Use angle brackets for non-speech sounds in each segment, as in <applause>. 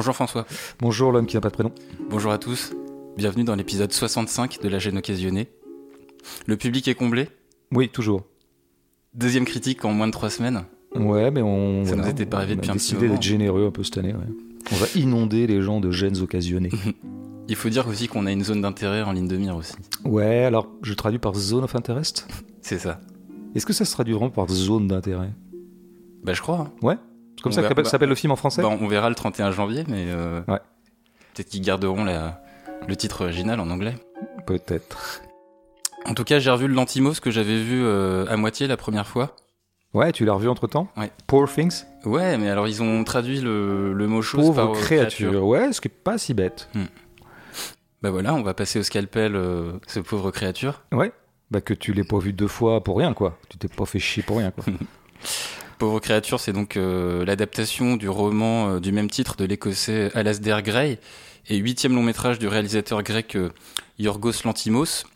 Bonjour François. Bonjour l'homme qui n'a pas de prénom. Bonjour à tous. Bienvenue dans l'épisode 65 de La gêne occasionnée. Le public est comblé Oui, toujours. Deuxième critique en moins de trois semaines. Ouais, mais on. Ça voilà, nous était pas arrivé on a depuis un petit décidé moment. d'être généreux un peu cette année. ouais. On va inonder les gens de gènes occasionnés. <laughs> Il faut dire aussi qu'on a une zone d'intérêt en ligne de mire aussi. ouais, alors je traduis par zone of interest? C'est ça. Est-ce que ça se traduit vraiment par zone d'intérêt? Bah je crois. hein. Ouais comme On ça verra- bah- s'appelle le film en français Bah, on verra le 31 janvier, mais euh, Ouais. peut-être qu'ils garderont la- le titre original en anglais. Peut-être. En tout cas, j'ai revu le Lantimos que j'avais vu euh, à moitié la première fois. Ouais, tu l'as revu entre temps Ouais. Poor Things Ouais, mais alors ils ont traduit le, le mot chose Pauvre par euh, créature. Ouais, ce qui est pas si bête. Bah voilà, on va passer au scalpel, euh, ce pauvre créature. Ouais. Bah que tu l'aies pas vu deux fois pour rien, quoi. Tu t'es pas fait chier pour rien, quoi. <laughs> Pauvre créature, c'est donc euh, l'adaptation du roman euh, du même titre de l'écossais Alasdair Gray et huitième long métrage du réalisateur grec euh, Yorgos Lantimos.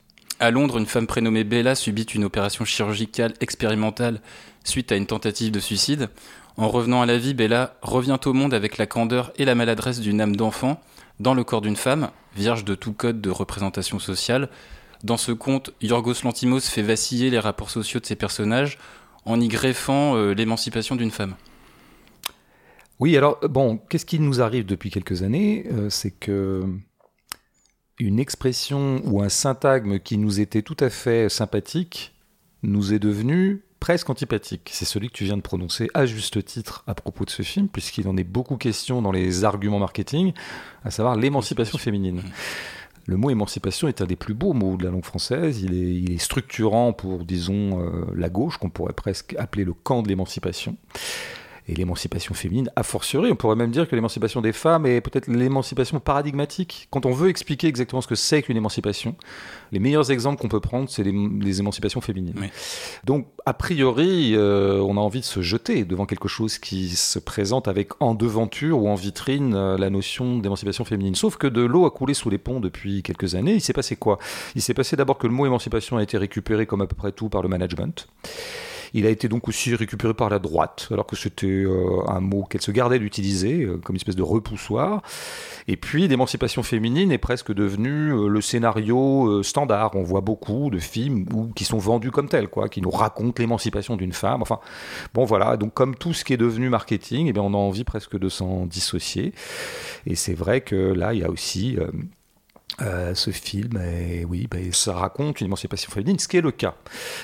À Londres, une femme prénommée Bella subit une opération chirurgicale expérimentale suite à une tentative de suicide. En revenant à la vie, Bella revient au monde avec la candeur et la maladresse d'une âme d'enfant dans le corps d'une femme, vierge de tout code de représentation sociale. Dans ce conte, Yorgos Lantimos fait vaciller les rapports sociaux de ses personnages en y greffant euh, l'émancipation d'une femme. Oui, alors, bon, qu'est-ce qui nous arrive depuis quelques années Euh, C'est que une expression ou un syntagme qui nous était tout à fait sympathique nous est devenu presque antipathique. C'est celui que tu viens de prononcer à juste titre à propos de ce film, puisqu'il en est beaucoup question dans les arguments marketing, à savoir l'émancipation féminine. Le mot émancipation est un des plus beaux mots de la langue française. Il est, structurant pour, disons, euh, la gauche, qu'on pourrait presque appeler le camp de l'émancipation. Et l'émancipation féminine, a fortiori, on pourrait même dire que l'émancipation des femmes est peut-être l'émancipation paradigmatique. Quand on veut expliquer exactement ce que c'est qu'une émancipation, les meilleurs exemples qu'on peut prendre, c'est les, les émancipations féminines. Oui. Donc, a priori, euh, on a envie de se jeter devant quelque chose qui se présente avec en devanture ou en vitrine euh, la notion d'émancipation féminine. Sauf que de l'eau a coulé sous les ponts depuis quelques années. Il s'est passé quoi? Il s'est passé d'abord que le mot émancipation a été récupéré comme à peu près tout par le management. Il a été donc aussi récupéré par la droite, alors que c'était euh, un mot qu'elle se gardait d'utiliser euh, comme une espèce de repoussoir. Et puis l'émancipation féminine est presque devenue euh, le scénario standard. On voit beaucoup de films qui sont vendus comme tels, quoi, qui nous racontent l'émancipation d'une femme. Enfin, bon voilà. Donc comme tout ce qui est devenu marketing, eh bien, on a envie presque de s'en dissocier. Et c'est vrai que là, il y a aussi euh, ce film, et oui, ben, ça raconte une émancipation féminine, ce qui est le cas.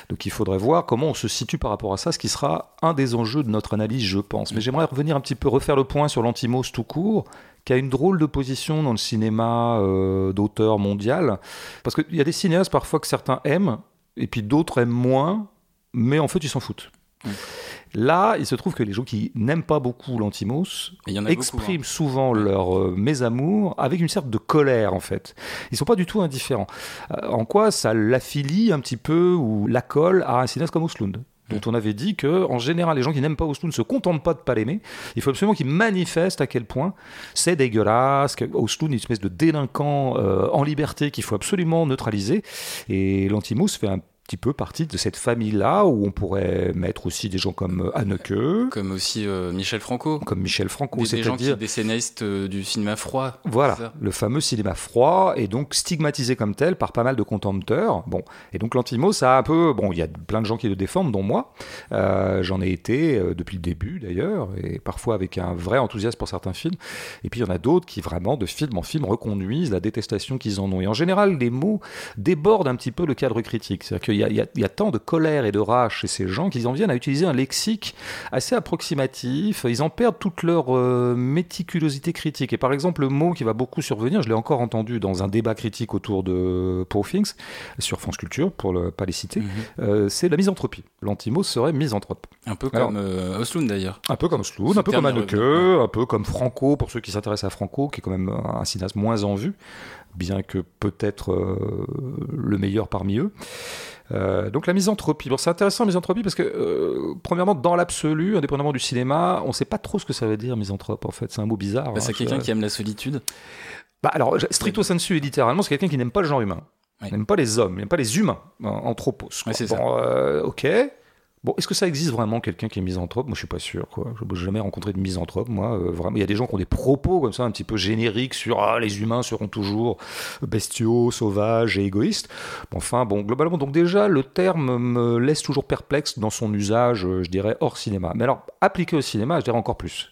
Donc il faudrait voir comment on se situe par rapport à ça, ce qui sera un des enjeux de notre analyse, je pense. Mais j'aimerais revenir un petit peu, refaire le point sur l'antimos tout court, qui a une drôle de position dans le cinéma euh, d'auteur mondial. Parce qu'il y a des cinéastes parfois que certains aiment, et puis d'autres aiment moins, mais en fait ils s'en foutent. Mm. Là, il se trouve que les gens qui n'aiment pas beaucoup l'antimos beaucoup, expriment souvent leur euh, mésamour avec une sorte de colère en fait. Ils sont pas du tout indifférents. Euh, en quoi ça l'affilie un petit peu ou la colle à un cinéaste comme Oslund dont on avait dit que en général les gens qui n'aiment pas Oslund ne se contentent pas de pas l'aimer. Il faut absolument qu'ils manifestent à quel point c'est dégueulasse, que Oslund est une espèce de délinquant euh, en liberté qu'il faut absolument neutraliser. Et l'Antimos fait un petit peu partie de cette famille-là où on pourrait mettre aussi des gens comme euh, Haneke, Comme aussi euh, Michel Franco. comme Michel Franco, Des, des gens qui, c'est-à-dire des scénaristes euh, du cinéma froid. voilà, c'est le fameux cinéma froid est donc stigmatisé comme tel par pas mal de contempteurs. Bon, et donc l'Antimos, ça a un peu, bon, il y a plein de gens qui le défendent, dont moi. Euh, J'en ai été depuis le début d'ailleurs, et parfois avec un vrai enthousiasme pour certains films. Et puis il y en a d'autres qui vraiment, de film en film, reconduisent la détestation qu'ils en ont. Et en général, les mots débordent un petit peu le cadre critique. C'est-à-dire qu'il y, a- il y a- il y a tant de colère et de rage chez ces gens qu'ils en viennent à utiliser un lexique assez approximatif. Ils en perdent toute leur euh, méticulosité critique. Et par exemple, le mot qui va beaucoup survenir, je l'ai encore entendu dans un débat critique autour de Poor Things, sur France Culture, pour ne pas les citer, Mhm. euh, c'est la misanthropie. L'antimos serait misanthrope. Un peu Alors- comme euh, Oslund d'ailleurs. Un peu comme Ce un peu comme revenu, un peu comme Franco, pour ceux qui s'intéressent à Franco, qui est quand même un cinéaste moins en vue, bien que peut-être euh, le meilleur parmi eux. Euh, donc la misanthropie. Bon, c'est intéressant, misanthropie, parce que, euh, premièrement, dans l'absolu, indépendamment du cinéma, on ne sait pas trop ce que ça veut dire, misanthrope, en fait. C'est un mot bizarre. Bah, c'est hein, quelqu'un je- qui aime la solitude. Bah, alors, stricto sensu et littéralement, c'est quelqu'un qui n'aime pas le genre humain. Il n'aime pas les hommes, il n'aime pas les humains, anthropos. Ouais, c'est bon, euh, ok. Bon, est-ce que ça existe vraiment quelqu'un qui est misanthrope? Moi, je suis pas sûr. Quoi. Je n'ai jamais rencontré de misanthrope. Moi, euh, il y a des gens qui ont des propos comme ça, un petit peu génériques sur ah, les humains seront toujours bestiaux, sauvages et égoïstes. enfin, bon, globalement, donc déjà, le terme me laisse toujours perplexe dans son usage, euh, je dirais, hors cinéma. Mais alors, appliqué au cinéma, je dirais encore plus.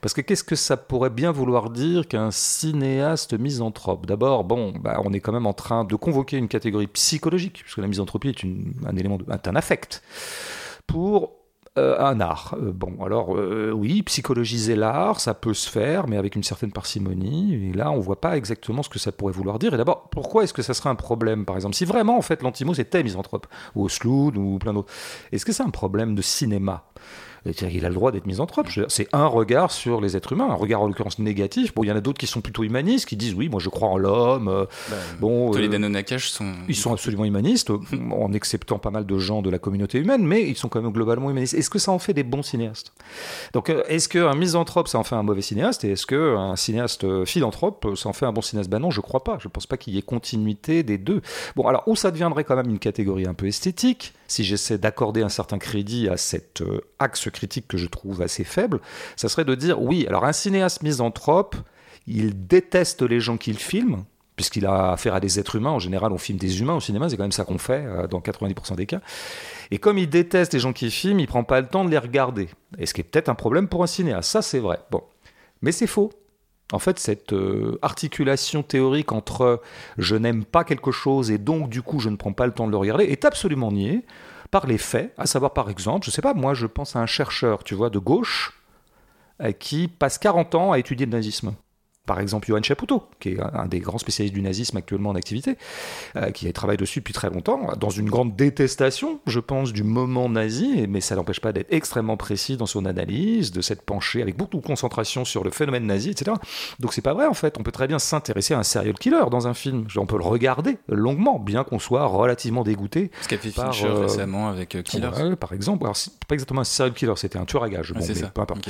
Parce que qu'est-ce que ça pourrait bien vouloir dire qu'un cinéaste misanthrope? D'abord, bon, bah, on est quand même en train de convoquer une catégorie psychologique, puisque la misanthropie est un élément, de, affect, pour euh, un art. Euh, bon, alors euh, oui, psychologiser l'art, ça peut se faire, mais avec une certaine parcimonie. Et là, on voit pas exactement ce que ça pourrait vouloir dire. Et d'abord, pourquoi est-ce que ça serait un problème, par exemple? Si vraiment, en fait, l'Antimos était misanthrope, ou Osloon, ou plein d'autres, est-ce que c'est un problème de cinéma? Il a le droit d'être misanthrope. C'est un regard sur les êtres humains, un regard en l'occurrence négatif. Bon, il y en a d'autres qui sont plutôt humanistes, qui disent oui, moi je crois en l'homme. Euh, bah, bon, tous les euh, sont. Ils sont absolument humanistes, <laughs> en acceptant pas mal de gens de la communauté humaine, mais ils sont quand même globalement humanistes. Est-ce que ça en fait des bons cinéastes? Donc, euh, est-ce qu'un misanthrope, ça en fait un mauvais cinéaste? Et est-ce qu'un cinéaste philanthrope, ça en fait un bon cinéaste? Ben non, je crois pas. Je pense pas qu'il y ait continuité des deux. Bon, alors, où ça deviendrait quand même une catégorie un peu esthétique, si j'essaie d'accorder un certain crédit à cet axe critique que je trouve assez faible, ça serait de dire oui, alors un cinéaste misanthrope, il déteste les gens qu'il filme, puisqu'il a affaire à des êtres humains. En général, on filme des humains au cinéma, c'est quand même ça qu'on fait euh, dans 90% des cas. Et comme il déteste les gens qu'il filme, il prend pas le temps de les regarder. Et ce qui est peut-être un problème pour un cinéaste, ça c'est vrai. Bon, mais c'est faux. En fait, cette euh, articulation théorique entre je n'aime pas quelque chose et donc du coup je ne prends pas le temps de le regarder est absolument niée par les faits, à savoir par exemple, je sais pas, moi je pense à un chercheur, tu vois, de gauche, euh, qui passe 40 ans à étudier le nazisme par exemple Johan Chapoutot, qui est un des grands spécialistes du nazisme actuellement en activité, euh, qui travaille dessus depuis très longtemps, dans une grande détestation, je pense, du moment nazi, mais ça n'empêche pas d'être extrêmement précis dans son analyse, de s'être penché avec beaucoup de concentration sur le phénomène nazi, etc. Donc c'est pas vrai en fait, on peut très bien s'intéresser à un serial killer dans un film, on peut le regarder longuement, bien qu'on soit relativement dégoûté. Ce qu'a fait Fincher euh, récemment avec euh, Killers. par exemple, alors c'est pas exactement un serial killer, c'était un tueur à gages, bon, mais peu importe.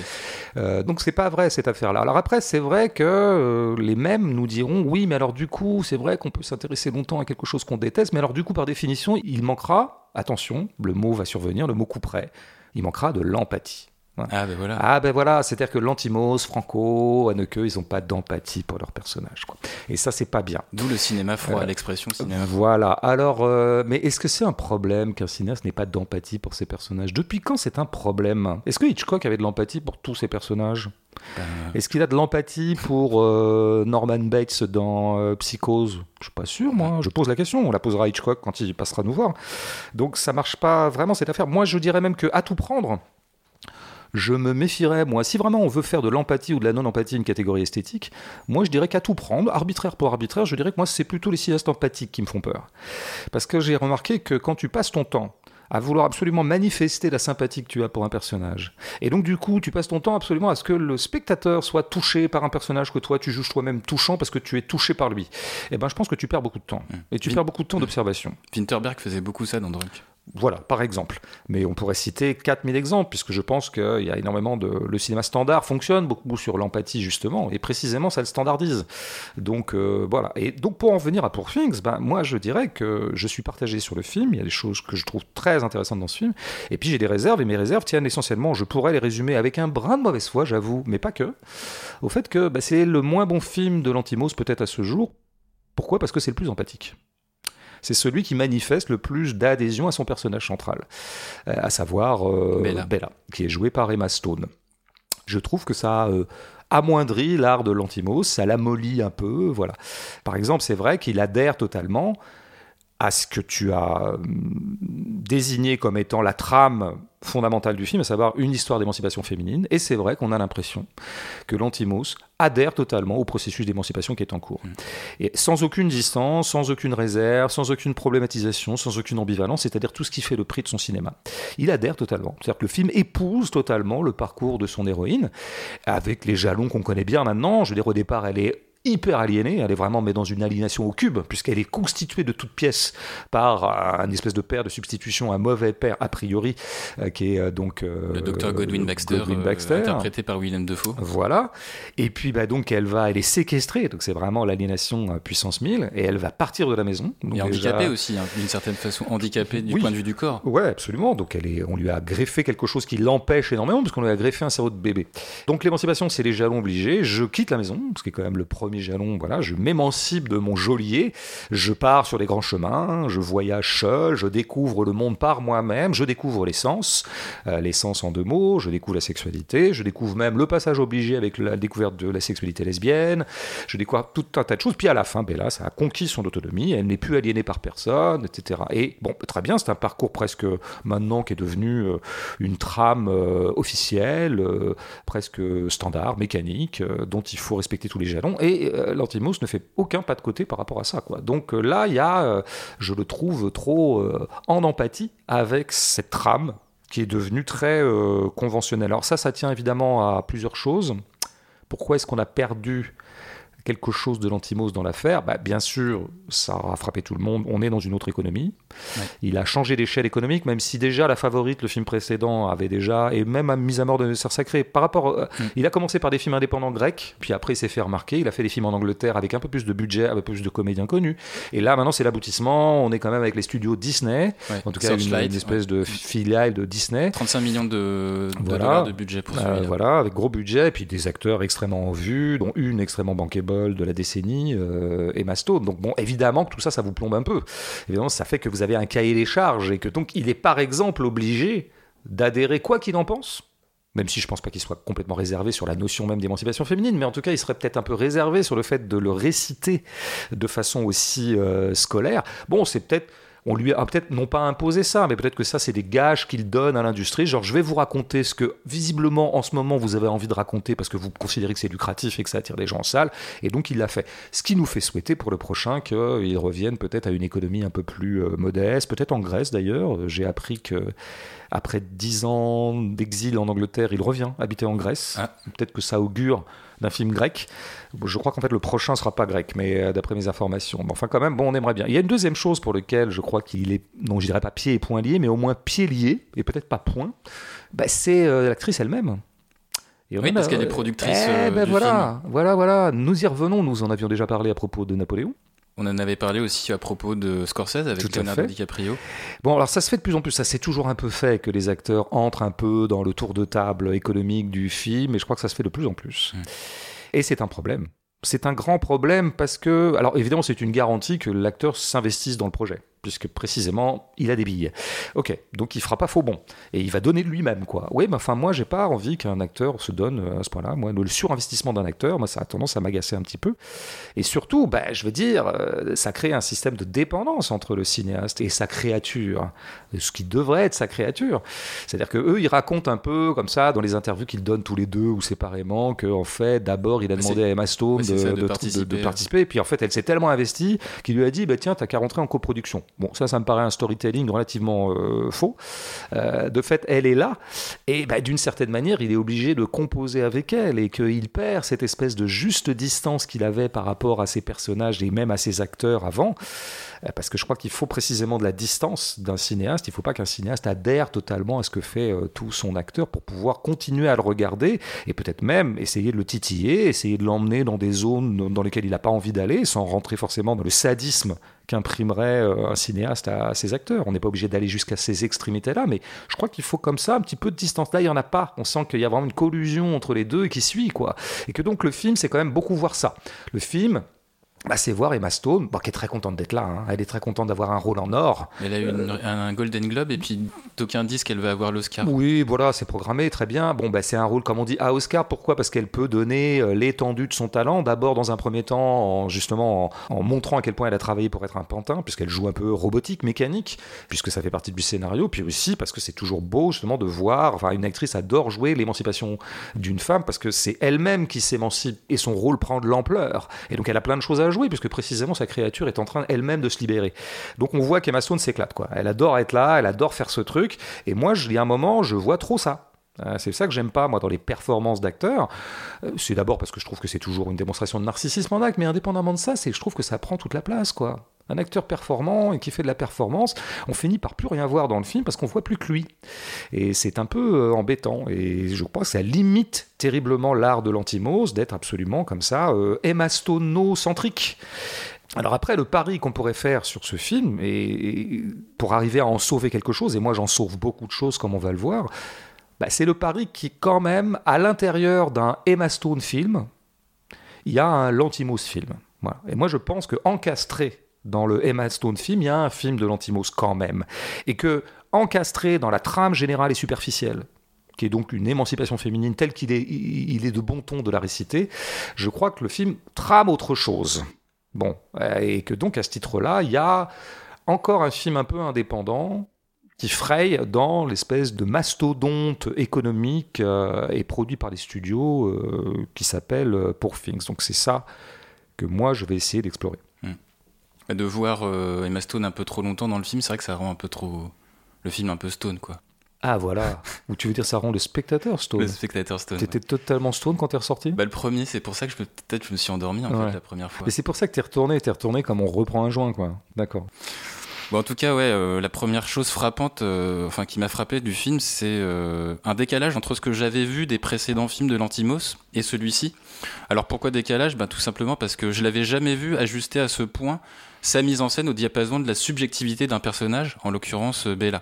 donc c'est pas vrai cette affaire-là. Alors après, c'est vrai que euh, les mêmes nous diront oui, mais alors du coup, c'est vrai qu'on peut s'intéresser longtemps à quelque chose qu'on déteste, mais alors du coup, par définition, il manquera, attention, le mot va survenir, le mot couperait, il manquera de l'empathie. Ah ben voilà. Ah ben voilà, c'est-à-dire que Lantimos, Franco, Haneke, ils n'ont pas d'empathie pour leur personnage. Quoi. Et ça, c'est pas bien. D'où le cinéma froid, euh, l'expression cinéma froid. Voilà. Alors, euh, mais est-ce que c'est un problème qu'un cinéaste n'ait pas d'empathie pour ses personnages? Depuis quand c'est un problème? Est-ce que Hitchcock avait de l'empathie pour tous ses personnages? Ben, Est-ce qu'il a de l'empathie pour euh, Norman Bates dans Psychose? Je suis pas sûr, moi. Je pose la question. On la posera à Hitchcock quand il passera nous voir. Donc ça marche pas vraiment cette affaire. Moi, je dirais même que à tout prendre, je me méfierais, moi, si vraiment on veut faire de l'empathie ou de la non-empathie une catégorie esthétique, moi je dirais qu'à tout prendre, arbitraire pour arbitraire, je dirais que moi c'est plutôt les cinéastes empathiques qui me font peur. Parce que j'ai remarqué que quand tu passes ton temps à vouloir absolument manifester la sympathie que tu as pour un personnage. Et donc du coup, tu passes ton temps absolument à ce que le spectateur soit touché par un personnage que toi tu juges toi-même touchant parce que tu es touché par lui. Et eh ben je pense que tu perds beaucoup de temps. Mmh. Et tu perds beaucoup de temps d'observation. Winterberg faisait beaucoup ça dans Drunk. Voilà, par exemple. Mais on pourrait citer 4000 exemples, puisque je pense qu'il y a énormément de... Le cinéma standard fonctionne beaucoup sur l'empathie, justement, et précisément, ça le standardise. Donc, euh, voilà. Et donc, pour en venir à Poor Things, ben, moi, je dirais que je suis partagé sur le film. Il y a des choses que je trouve très intéressantes dans ce film. Et puis, j'ai des réserves, et mes réserves tiennent essentiellement, je pourrais les résumer avec un brin de mauvaise foi, j'avoue, mais pas que, au fait que ben, c'est le moins bon film de l'Antimos, peut-être à ce jour. Pourquoi? Parce que c'est le plus empathique c'est celui qui manifeste le plus d'adhésion à son personnage central, euh, à savoir euh, Bella. qui est jouée par Emma Stone. Je trouve que ça euh, amoindrit l'art de l'antimos, ça l'amollit un peu, voilà. Par exemple, c'est vrai qu'il adhère totalement à ce que tu as désigné comme étant la trame fondamentale du film, à savoir une histoire d'émancipation féminine. Et c'est vrai qu'on a l'impression que l'Antimos adhère totalement au processus d'émancipation qui est en cours. Mm. Et sans aucune distance, sans aucune réserve, sans aucune problématisation, sans aucune ambivalence, c'est-à-dire tout ce qui fait le prix de son cinéma. Il adhère totalement. C'est-à-dire que le film épouse totalement le parcours de son héroïne, avec les jalons qu'on connaît bien maintenant. Je veux dire, au départ, elle est hyper aliénée, elle est vraiment mais dans une aliénation au cube, puisqu'elle est constituée de toutes pièces par un espèce de père de substitution, un mauvais père a priori, euh, qui est euh, donc... le docteur Godwin Baxter, interprété par William Defoe. Voilà. Et puis bah, donc elle va, elle est séquestrée, donc c'est vraiment l'aliénation puissance 1000, et elle va partir de la maison. Donc et handicapée aussi, hein, d'une certaine façon, handicapée du point de vue du corps. Ouais, absolument. Donc elle est, on lui a greffé quelque chose qui l'empêche énormément, parce qu'on lui a greffé un cerveau de bébé. Donc l'émancipation, c'est les jalons obligés. Je quitte la maison, ce qui est quand même le premier jalon. Voilà, je m'émancipe de mon geôlier. Je pars sur les grands chemins. Je voyage seul. Je découvre le monde par moi-même. Je découvre l'essence, euh, l'essence en deux mots. Je découvre la sexualité. Je découvre même le passage obligé avec la découverte de la sexualité lesbienne. Je découvre tout un tas de choses. Puis à la fin, Bella, ça a conquis son autonomie. Elle n'est plus aliénée par personne, etc. Et bon, très bien, c'est un parcours presque maintenant qui est devenu euh, une trame euh, officielle, presque standard, mécanique, dont il faut respecter tous les jalons. Et l'Antimos ne fait aucun pas de côté par rapport à ça. Quoi. Donc là, il y a, je le trouve trop en empathie avec cette trame qui est devenue très conventionnelle. Alors ça, ça tient évidemment à plusieurs choses. Pourquoi est-ce qu'on a perdu quelque chose de l'antimos dans l'affaire, bah, bien sûr, ça a frappé tout le monde. On est dans une autre économie. Il a changé d'échelle économique, même si déjà la favorite, le film précédent, avait déjà, et même à Mise à mort de Sœur Sacré. Par rapport, mm. il a commencé par des films indépendants grecs, puis après il s'est fait remarquer. Il a fait des films en Angleterre avec un peu plus de budget, un peu plus de comédiens connus. Et là, maintenant, c'est l'aboutissement. On est quand même avec les studios Disney, en tout cas une, espèce de filiale de Disney. 35 millions de, dollars de budget pour euh, Voilà, avec gros budget, et puis des acteurs extrêmement en vue, dont une extrêmement bankable de la décennie, euh, Emma Stone. Donc bon, évidemment que tout ça, ça vous plombe un peu. Évidemment, ça fait que vous avez un cahier des charges et que donc il est par exemple obligé d'adhérer quoi qu'il en pense même si je pense pas qu'il soit complètement réservé sur la notion même d'émancipation féminine, mais en tout cas, il serait peut-être un peu réservé sur le fait de le réciter de façon aussi euh, scolaire. Bon, c'est peut-être on lui a peut-être non pas imposé ça, mais peut-être que ça, c'est des gages qu'il donne à l'industrie. Genre, je vais vous raconter ce que visiblement en ce moment vous avez envie de raconter parce que vous considérez que c'est lucratif et que ça attire des gens en salle. Et donc, il l'a fait. Ce qui nous fait souhaiter pour le prochain qu'il revienne peut-être à une économie un peu plus euh, modeste, peut-être en Grèce d'ailleurs. J'ai appris que après dix ans d'exil en Angleterre, il revient habiter en Grèce. Ah. Peut-être que ça augure d'un film grec. Je crois qu'en fait le prochain sera pas grec, mais euh, d'après mes informations. Mais enfin quand même, bon, on aimerait bien. Il y a une deuxième chose pour laquelle je crois qu'il est, non je dirais pas pied et point lié, mais au moins pied lié, et peut-être pas point, bah, c'est euh, l'actrice elle-même. oui, parce qu'elle est productrice. Eh ben voilà, voilà, voilà. Nous y revenons. Nous en avions déjà parlé à propos de Napoléon. On en avait parlé aussi à propos de Scorsese avec Leonardo DiCaprio. Bon, alors ça se fait de plus en plus. Ça s'est toujours un peu fait que les acteurs entrent un peu dans le tour de table économique du film, et je crois que ça se fait de plus en plus. Hmm. Et c'est un problème. C'est un grand problème parce que, alors évidemment, c'est une garantie que l'acteur s'investisse dans le projet puisque précisément, il a des billes. Ok, donc il fera pas faux bon. Et il va donner de lui-même, quoi. Oui, mais enfin, moi, j'ai pas envie qu'un acteur se donne euh, à ce point-là. Moi, le surinvestissement d'un acteur, moi, ça a tendance à m'agacer un petit peu. Et surtout, bah, je veux dire, euh, ça crée un système de dépendance entre le cinéaste et sa créature, ce qui devrait être sa créature. C'est-à-dire que eux, ils racontent un peu comme ça dans les interviews qu'ils donnent tous les deux ou séparément que en fait, d'abord, il a demandé à Emma Stone de, participer. et puis en fait, elle s'est tellement investie qu'il lui a dit, bah, tiens, t'as qu'à rentrer en coproduction. Bon, ça, ça me paraît un storytelling relativement euh, faux. Euh, de fait, elle est là, et bah, d'une certaine manière, il est obligé de composer avec elle, et qu'il perd cette espèce de juste distance qu'il avait par rapport à ses personnages et même à ses acteurs avant. Euh, parce que je crois qu'il faut précisément de la distance d'un cinéaste. Il ne faut pas qu'un cinéaste adhère totalement à ce que fait tout son acteur pour pouvoir continuer à le regarder et peut-être même essayer de le titiller, essayer de l'emmener dans des zones dans lesquelles il n'a pas envie d'aller, sans rentrer forcément dans le sadisme qu'imprimerait euh, un cinéaste à, ses acteurs. On n'est pas obligé d'aller jusqu'à ces extrémités-là, mais je crois qu'il faut comme ça un petit peu de distance. Là, il n'y en a pas. On sent qu'il y a vraiment une collusion entre les deux qui suit, quoi. Et que donc le film, c'est quand même beaucoup voir ça. Le film, bah, c'est voir Emma Stone, qui est très contente d'être là. Hein. Elle est très contente d'avoir un rôle en or. Elle a eu un Golden Globe et puis d'aucuns disent qu'elle va avoir l'Oscar. Oui, voilà, c'est programmé, très bien. Bon, bah, c'est un rôle, comme on dit, à Oscar. Pourquoi? Parce qu'elle peut donner euh, l'étendue de son talent. D'abord, dans un premier temps, en, justement, en, montrant à quel point elle a travaillé pour être un pantin, puisqu'elle joue un peu robotique, mécanique, puisque ça fait partie du scénario. Puis aussi parce que c'est toujours beau, justement, de voir. Enfin, une actrice adore jouer l'émancipation d'une femme parce que c'est elle-même qui s'émancipe et son rôle prend de l'ampleur. Et donc, elle a plein de choses à jouer, puisque précisément sa créature est en train elle-même de se libérer. Donc on voit qu'Emma Stone s'éclate, quoi. Elle adore être là, elle adore faire ce truc. Et moi, il y a un moment, je vois trop ça. Euh, C'est ça que j'aime pas, moi, dans les performances d'acteurs. Euh, C'est d'abord parce que je trouve que c'est toujours une démonstration de narcissisme en acte, mais indépendamment de ça, c'est je trouve que ça prend toute la place, quoi. Un acteur performant et qui fait de la performance, on finit par plus rien voir dans le film parce qu'on voit plus que lui. Et c'est un peu euh, embêtant. Et je crois que ça limite terriblement l'art de l'antimose d'être absolument comme ça, euh, Emma Stone-centrique. Alors après, le pari qu'on pourrait faire sur ce film, et, pour arriver à en sauver quelque chose, et moi j'en sauve beaucoup de choses comme on va le voir, bah, c'est le pari qui quand même, à l'intérieur d'un Emma Stone film, il y a un Lantimos film. Et moi je pense que dans le Emma Stone film, il y a un film de Lantimos quand même. Et que encastré dans la trame générale et superficielle, qui est donc une émancipation féminine telle qu'il est, il est de bon ton de la réciter, je crois que le film trame autre chose. Bon, euh, et que donc à ce titre-là, il y a encore un film un peu indépendant qui fraye dans l'espèce de mastodonte économique euh, et produit par les studios euh, qui s'appelle Poor Things. Donc c'est ça que moi je vais essayer d'explorer. De voir euh, Emma Stone un peu trop longtemps dans le film, c'est vrai que ça rend un peu trop le film un peu stone quoi. Ah voilà, <laughs> ou tu veux dire ça rend le spectateur stone? Le spectateur stone. T'étais totalement stone quand t'es ressorti? Bah le premier, c'est pour ça que je peut-être je me suis endormi en Ouais. fait la première fois. Mais c'est pour ça que t'es retourné, t'es retourné comme on reprend un joint quoi. D'accord. Bon, en tout cas, ouais, euh, la première chose frappante, euh, enfin qui m'a frappé du film, c'est euh, un décalage entre ce que j'avais vu des précédents films de Lantimos et celui-ci. Alors pourquoi décalage? Ben, Tout simplement parce que je l'avais jamais vu ajuster à ce point sa mise en scène au diapason de la subjectivité d'un personnage, en l'occurrence euh, Bella.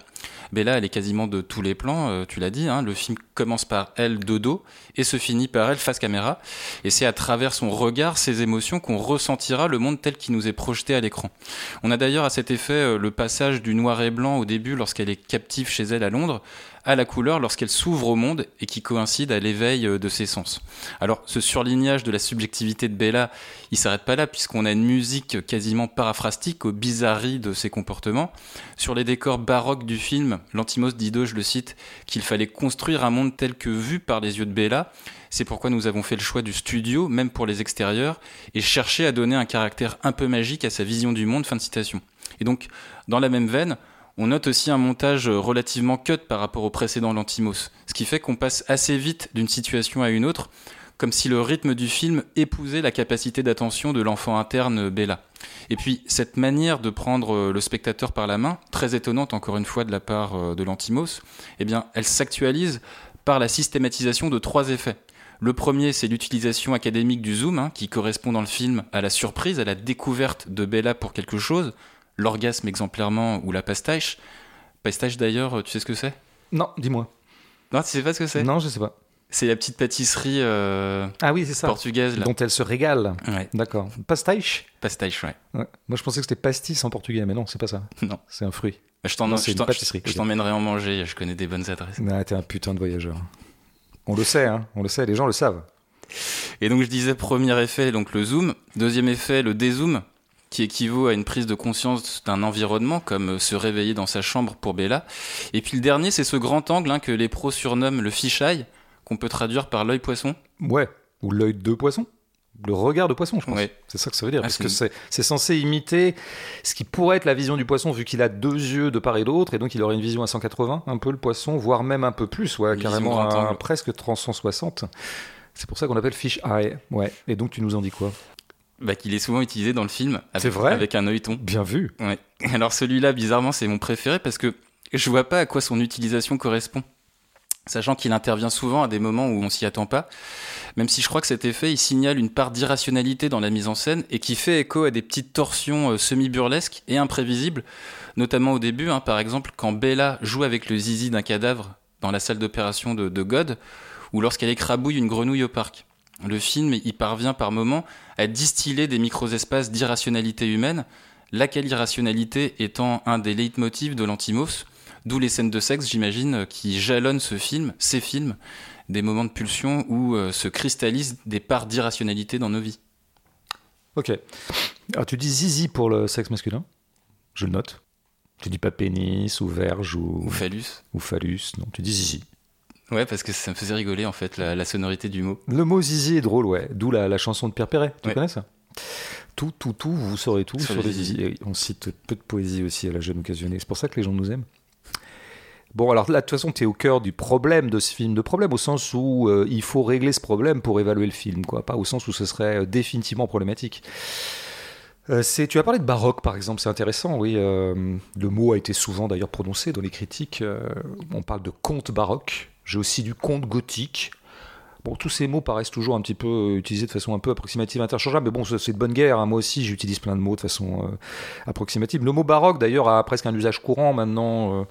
Bella, elle est quasiment de tous les plans, euh, tu l'as dit, hein, le film commence par elle de dos et se finit par elle face caméra. Et c'est à travers son regard, ses émotions, qu'on ressentira le monde tel qu'il nous est projeté à l'écran. On a d'ailleurs à cet effet euh, le passage du noir et blanc au début lorsqu'elle est captive chez elle à Londres à la couleur lorsqu'elle s'ouvre au monde et qui coïncide à l'éveil euh, de ses sens. Alors ce surlignage de la subjectivité de Bella, il s'arrête pas là puisqu'on a une musique quasiment paraphrastique aux bizarreries de ses comportements. Sur les décors baroques du film, Lantimos dit je le cite, qu'il fallait construire un monde tel que vu par les yeux de Bella. C'est pourquoi nous avons fait le choix du studio, même pour les extérieurs, et chercher à donner un caractère un peu magique à sa vision du monde. Fin de citation. Et donc, dans la même veine, on note aussi un montage relativement cut par rapport au précédent Lantimos, ce qui fait qu'on passe assez vite d'une situation à une autre, comme si le rythme du film épousait la capacité d'attention de l'enfant interne Bella. Et puis, cette manière de prendre euh, le spectateur par la main, très étonnante encore une fois de la part euh, de Lantimos, eh bien, elle s'actualise par la systématisation de trois effets. Le premier, c'est l'utilisation académique du zoom, hein, qui correspond dans le film à la surprise, à la découverte de Bella pour quelque chose, l'orgasme exemplairement ou la pastiche. Pastiche d'ailleurs, tu sais ce que c'est? Non, dis-moi. Non, tu sais pas ce que c'est? Non, je sais pas. C'est la petite pâtisserie euh, Ah oui, c'est ça. portugaise là. Dont elle se régale. Ouais, D'accord. Pastiche pastiche, ouais. Ouais. Moi je pensais que c'était pastis en portugais, mais non, c'est pas ça. <laughs> Non. C'est un fruit. Bah, Je t'en- Non, je c'est une t'en- pâtisserie. je t'emmènerai en manger, je connais des bonnes adresses. Ah, t'es un putain de voyageur. On le sait, hein. On le sait, les gens le savent. Et donc je disais premier effet, donc le zoom. Deuxième effet, le dézoom, qui équivaut à une prise de conscience d'un environnement, comme euh, se réveiller dans sa chambre pour Bella. Et puis le dernier, c'est ce grand angle hein, que les pros surnomment le fisheye, qu'on peut traduire par l'œil poisson. Ouais. Ou l'œil de poisson. Le regard de poisson, je pense. Ouais. C'est ça que ça veut dire. Ah, parce que c'est c'est censé imiter ce qui pourrait être la vision du poisson, vu qu'il a deux yeux de part et d'autre, et donc il aurait une vision à 180, un peu le poisson, voire même un peu plus, ouais, Une carrément un- presque 360. C'est pour ça qu'on appelle fish eye. Ouais. Et donc tu nous en dis quoi? Bah, qu'il est souvent utilisé dans le film. avec- C'est vrai Avec un œilleton. Bien vu. Ouais. <laughs> Alors celui-là, bizarrement, c'est mon préféré parce que je vois pas à quoi son utilisation correspond. Sachant qu'il intervient souvent à des moments où on s'y attend pas, même si je crois que cet effet, il signale une part d'irrationalité dans la mise en scène et qui fait écho à des petites torsions euh, semi-burlesques et imprévisibles, notamment au début, hein, par exemple quand Bella joue avec le zizi d'un cadavre dans la salle d'opération de, de God, ou lorsqu'elle écrabouille une grenouille au parc. Le film y parvient par moments à distiller des micro-espaces d'irrationalité humaine, laquelle irrationalité étant un des leitmotifs de l'antimos, d'où les scènes de sexe, j'imagine, qui jalonnent ce film, ces films, des moments de pulsion où euh, se cristallisent des parts d'irrationalité dans nos vies. Ok. Alors tu dis zizi pour le sexe masculin. Je le note. Tu dis pas pénis ou verge ou, Ou phallus. ou phallus. Non, tu dis zizi. Ouais, parce que ça me faisait rigoler, en fait, la, la sonorité du mot. Le mot zizi est drôle, ouais. D'où la, la chanson de Pierre Perret. Tu Ouais. connais ça? Tout, tout, tout, vous saurez tout Sur sur, les zizi. On cite peu de poésie aussi à la jeune occasionnée. C'est pour ça que les gens nous aiment. Bon, alors là, de toute façon, tu es au cœur du problème de ce film, de problème au sens où euh, il faut régler ce problème pour évaluer le film, quoi, pas au sens où ce serait euh, définitivement problématique. Euh, c'est, tu as parlé de baroque, par exemple, c'est intéressant, oui. le mot a été souvent d'ailleurs prononcé dans les critiques. on parle de conte baroque. J'ai aussi du conte gothique. Bon, tous ces mots paraissent toujours un petit peu utilisés de façon un peu approximative, interchangeable, mais bon, c'est de bonne guerre. Hein. Moi aussi, j'utilise plein de mots de façon approximative. Le mot baroque, d'ailleurs, a presque un usage courant maintenant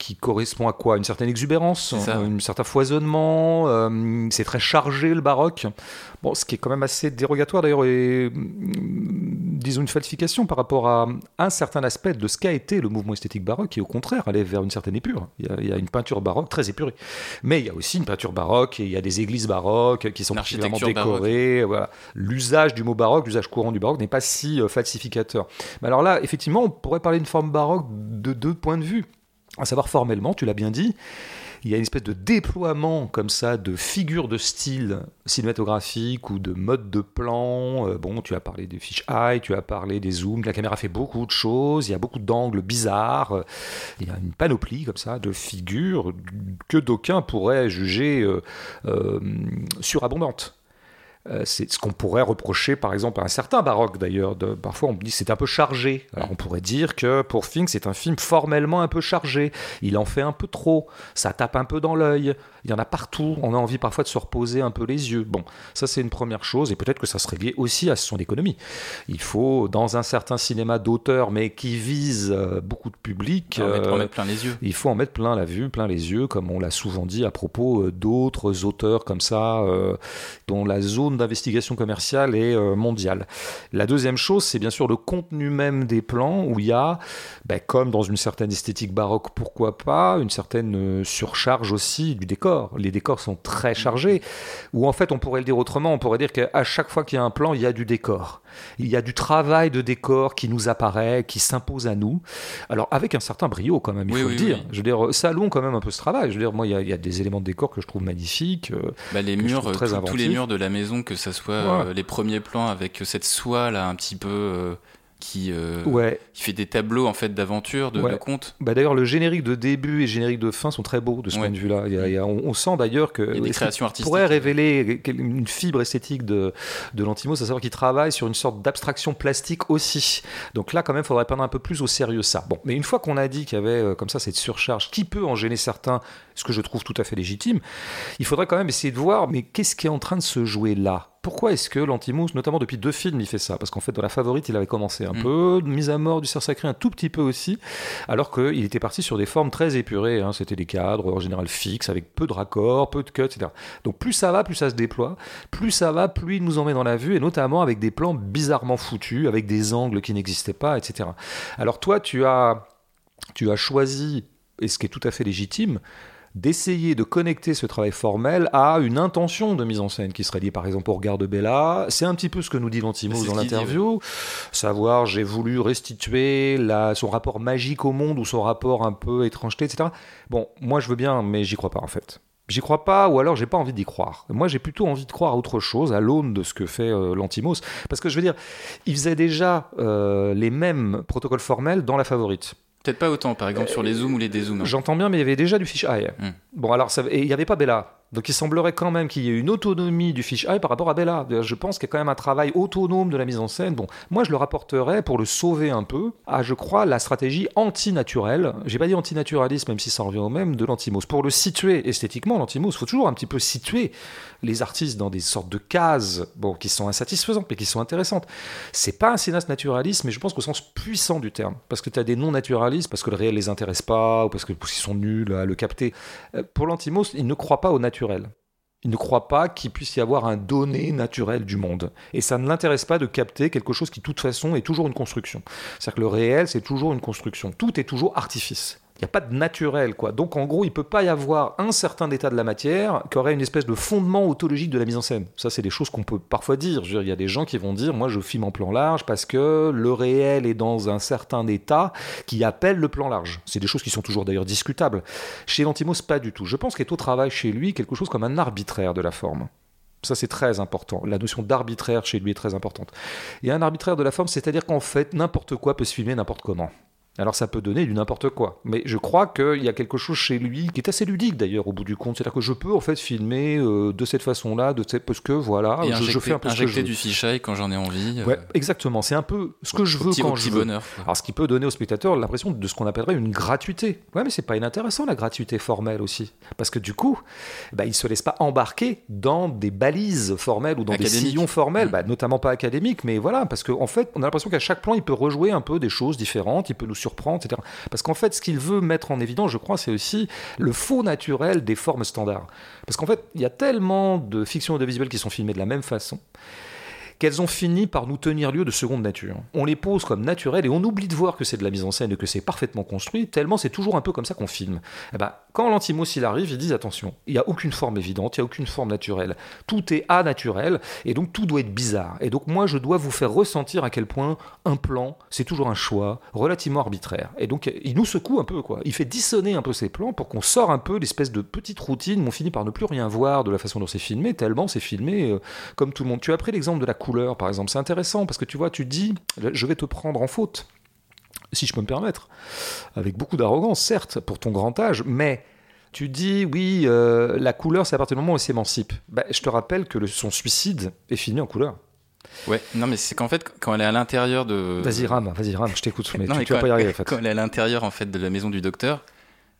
qui correspond à quoi? Une certaine exubérance, un certain foisonnement. Euh, c'est très chargé le baroque. Bon, ce qui est quand même assez dérogatoire d'ailleurs et disons une falsification par rapport à un certain aspect de ce qu'a été le mouvement esthétique baroque qui au contraire allait vers une certaine épure. Il y, a, une peinture baroque très épurée. Mais il y a aussi une peinture baroque et il y a des églises baroques qui sont particulièrement décorées. Voilà. L'usage du mot baroque, l'usage courant du baroque n'est pas si euh, falsificateur. Mais alors là, effectivement, on pourrait parler d'une forme baroque de deux points de vue à savoir formellement, tu l'as bien dit, il y a une espèce de déploiement comme ça de figures de style cinématographique ou de mode de plan. Euh, bon, tu as parlé des eye, tu as parlé des zooms, la caméra fait beaucoup de choses, il y a beaucoup d'angles bizarres, euh, il y a une panoplie comme ça de figures que d'aucuns pourraient juger euh, surabondantes. Euh, c'est ce qu'on pourrait reprocher par exemple à un certain baroque d'ailleurs. Parfois on dit c'est un peu chargé. Alors on pourrait dire que pour Fink c'est un film formellement un peu chargé. Il en fait un peu trop. Ça tape un peu dans l'œil. Il y en a partout. On a envie parfois de se reposer un peu les yeux. Bon, ça c'est une première chose et peut-être que ça serait lié aussi à son économie. Il faut dans un certain cinéma d'auteur mais qui vise euh, beaucoup de public. En, mettre, plein les yeux. Il faut en mettre plein la vue, plein les yeux, comme on l'a souvent dit à propos euh, d'autres auteurs comme ça dont la zone d'investigation commerciale euh, mondiale. La deuxième chose, c'est bien sûr le contenu même des plans, où il y a, ben, comme dans une certaine esthétique baroque, pourquoi pas, une certaine euh, surcharge aussi du décor. Les décors sont très chargés, ou en fait, on pourrait le dire autrement, on pourrait dire qu'à chaque fois qu'il y a un plan, il y a du décor. Il y a du travail de décor qui nous apparaît, qui s'impose à nous. Alors, avec un certain brio, quand même, il faut le dire. Je veux dire, salon quand même un peu ce travail. Je veux dire, moi, il y, a, des éléments de décor que je trouve magnifiques. Euh, bah, les murs, très tous les murs de la maison, que ce soit euh, les premiers plans avec cette soie là, un petit peu. Euh, qui, euh, ouais. qui fait des tableaux en fait d'aventure, de, contes. Bah, d'ailleurs, le générique de début et le générique de fin sont très beaux de ce point de vue-là. on, sent d'ailleurs que des créations artistiques. pourrait révéler une fibre esthétique de, de Lantimos, à savoir qu'il travaille sur une sorte d'abstraction plastique aussi. Donc là, quand même, il faudrait prendre un peu plus au sérieux ça. Bon, mais une fois qu'on a dit qu'il y avait euh, comme ça cette surcharge qui peut en gêner certains, ce que je trouve tout à fait légitime, il faudrait quand même essayer de voir, mais qu'est-ce qui est en train de se jouer là? Pourquoi est-ce que Lantimos, notamment depuis deux films, il fait ça? Parce qu'en fait, dans La Favorite, il avait commencé un mm. peu, Mise à mort du cerf sacré un tout petit peu aussi, alors qu'il était parti sur des formes très épurées. Hein. C'était des cadres en général fixes, avec peu de raccords, peu de cuts, etc. Donc plus ça va, plus ça se déploie. Plus ça va, plus il nous en met dans la vue, et notamment avec des plans bizarrement foutus, avec des angles qui n'existaient pas, etc. Alors toi, tu as, tu as choisi, et ce qui est tout à fait légitime, d'essayer de connecter ce travail formel à une intention de mise en scène qui serait liée par exemple au regard de Bella. C'est un petit peu ce que nous dit Lantimos dans l'interview, savoir j'ai voulu restituer la, son rapport magique au monde ou son rapport un peu étrangeté, etc. Bon, moi je veux bien, mais j'y crois pas en fait. J'y crois pas, ou alors j'ai pas envie d'y croire. Moi, j'ai plutôt envie de croire à autre chose, à l'aune de ce que fait euh, Lantimos. Parce que je veux dire, il faisait déjà euh, les mêmes protocoles formels dans la favorite. Peut-être pas autant, par exemple, sur les zooms ou les dézooms. J'entends bien, mais il y avait déjà du fisheye. Hmm. Bon, alors, ça, et il n'y avait pas Bella. Donc il semblerait quand même qu'il y ait une autonomie du fish eye par rapport à Bella. Je pense qu'il y a quand même un travail autonome de la mise en scène. Bon, moi je le rapporterais pour le sauver un peu à, je crois, la stratégie antinaturelle. J'ai pas dit antinaturalisme, même si ça revient au même, de l'antimos. Pour le situer esthétiquement, l'antimos, il faut toujours un petit peu situer les artistes dans des sortes de cases, bon, qui sont insatisfaisantes, mais qui sont intéressantes. C'est pas un cinéaste naturaliste, mais je pense qu'au sens puissant du terme. Parce que tu as des non-naturalistes, parce que le réel les intéresse pas, ou parce qu'ils sont nuls à le capter. Euh, pour l'antimos, il ne croit pas au il ne croit pas qu'il puisse y avoir un donné naturel du monde. Et ça ne l'intéresse pas de capter quelque chose qui, de toute façon, est toujours une construction. C'est-à-dire que le réel, c'est toujours une construction. Tout est toujours artifice. Il n'y a pas de naturel, quoi. Donc, en gros, il peut pas y avoir un certain état de la matière qui aurait une espèce de fondement autologique de la mise en scène. Ça, c'est des choses qu'on peut parfois dire. il y a des gens qui vont dire, moi, je filme en plan large parce que le réel est dans un certain état qui appelle le plan large. C'est des choses qui sont toujours d'ailleurs discutables. Chez Lantimos, pas du tout. Je pense qu'il est au travail chez lui quelque chose comme un arbitraire de la forme. Ça, c'est très important. La notion d'arbitraire chez lui est très importante. Et un arbitraire de la forme, c'est-à-dire qu'en fait, n'importe quoi peut se filmer n'importe comment. Alors ça peut donner du n'importe quoi. Mais je crois qu'il y a quelque chose chez lui qui est assez ludique d'ailleurs au bout du compte. C'est-à-dire que je peux en fait filmer euh, de cette façon-là, de cette... parce que voilà, Et je, injecter, je fais un peu ce que je veux. du fisheye quand j'en ai envie. euh, Ouais, exactement. C'est un peu ce que je veux petit- quand je veux. bonheur. quoi. Alors, ce qui peut donner au spectateur l'impression de ce qu'on appellerait une gratuité. Ouais, mais c'est pas inintéressant la gratuité formelle aussi, parce que du coup, bah, il se laisse pas embarquer dans des balises formelles ou dans des sillons formels, Mm. bah, notamment pas académiques, mais voilà, parce qu'en en fait, on a l'impression qu'à chaque plan, il peut rejouer un peu des choses différentes, il peut nous Parce qu'en fait, ce qu'il veut mettre en évidence, je crois, c'est aussi le faux naturel des formes standards. Parce qu'en fait, il y a tellement de fictions audiovisuelles qui sont filmées de la même façon qu'elles ont fini par nous tenir lieu de seconde nature. On les pose comme naturelles et on oublie de voir que c'est de la mise en scène et que c'est parfaitement construit, tellement c'est toujours un peu comme ça qu'on filme. Eh ben, quand l'antimos il arrive, ils disent attention, il n'y a aucune forme évidente, il n'y a aucune forme naturelle. Tout est naturel et donc tout doit être bizarre. Et donc moi je dois vous faire ressentir à quel point un plan, c'est toujours un choix relativement arbitraire. Et donc il nous secoue un peu, quoi. Il fait dissonner un peu ces plans pour qu'on sort un peu l'espèce de petite routine, mais on finit par ne plus rien voir de la façon dont c'est filmé, tellement c'est filmé euh, comme tout le monde. Tu as pris l'exemple de la couleur, par exemple. C'est intéressant parce que tu vois, tu dis, je vais te prendre en faute, si je peux me permettre, avec beaucoup d'arrogance, certes, pour ton grand âge, mais tu dis, oui, euh, la couleur, c'est à partir du moment où elle s'émancipe. Ben, je te rappelle que le- son suicide est filmé en couleur. Ouais, non, mais c'est qu'en fait, quand elle est à l'intérieur de. Vas-y, rame, vas-y, rame, je t'écoute, mais Non, tu, mais tu vas quand- pas y arriver, en fait. Quand elle est à l'intérieur en fait de la maison du docteur,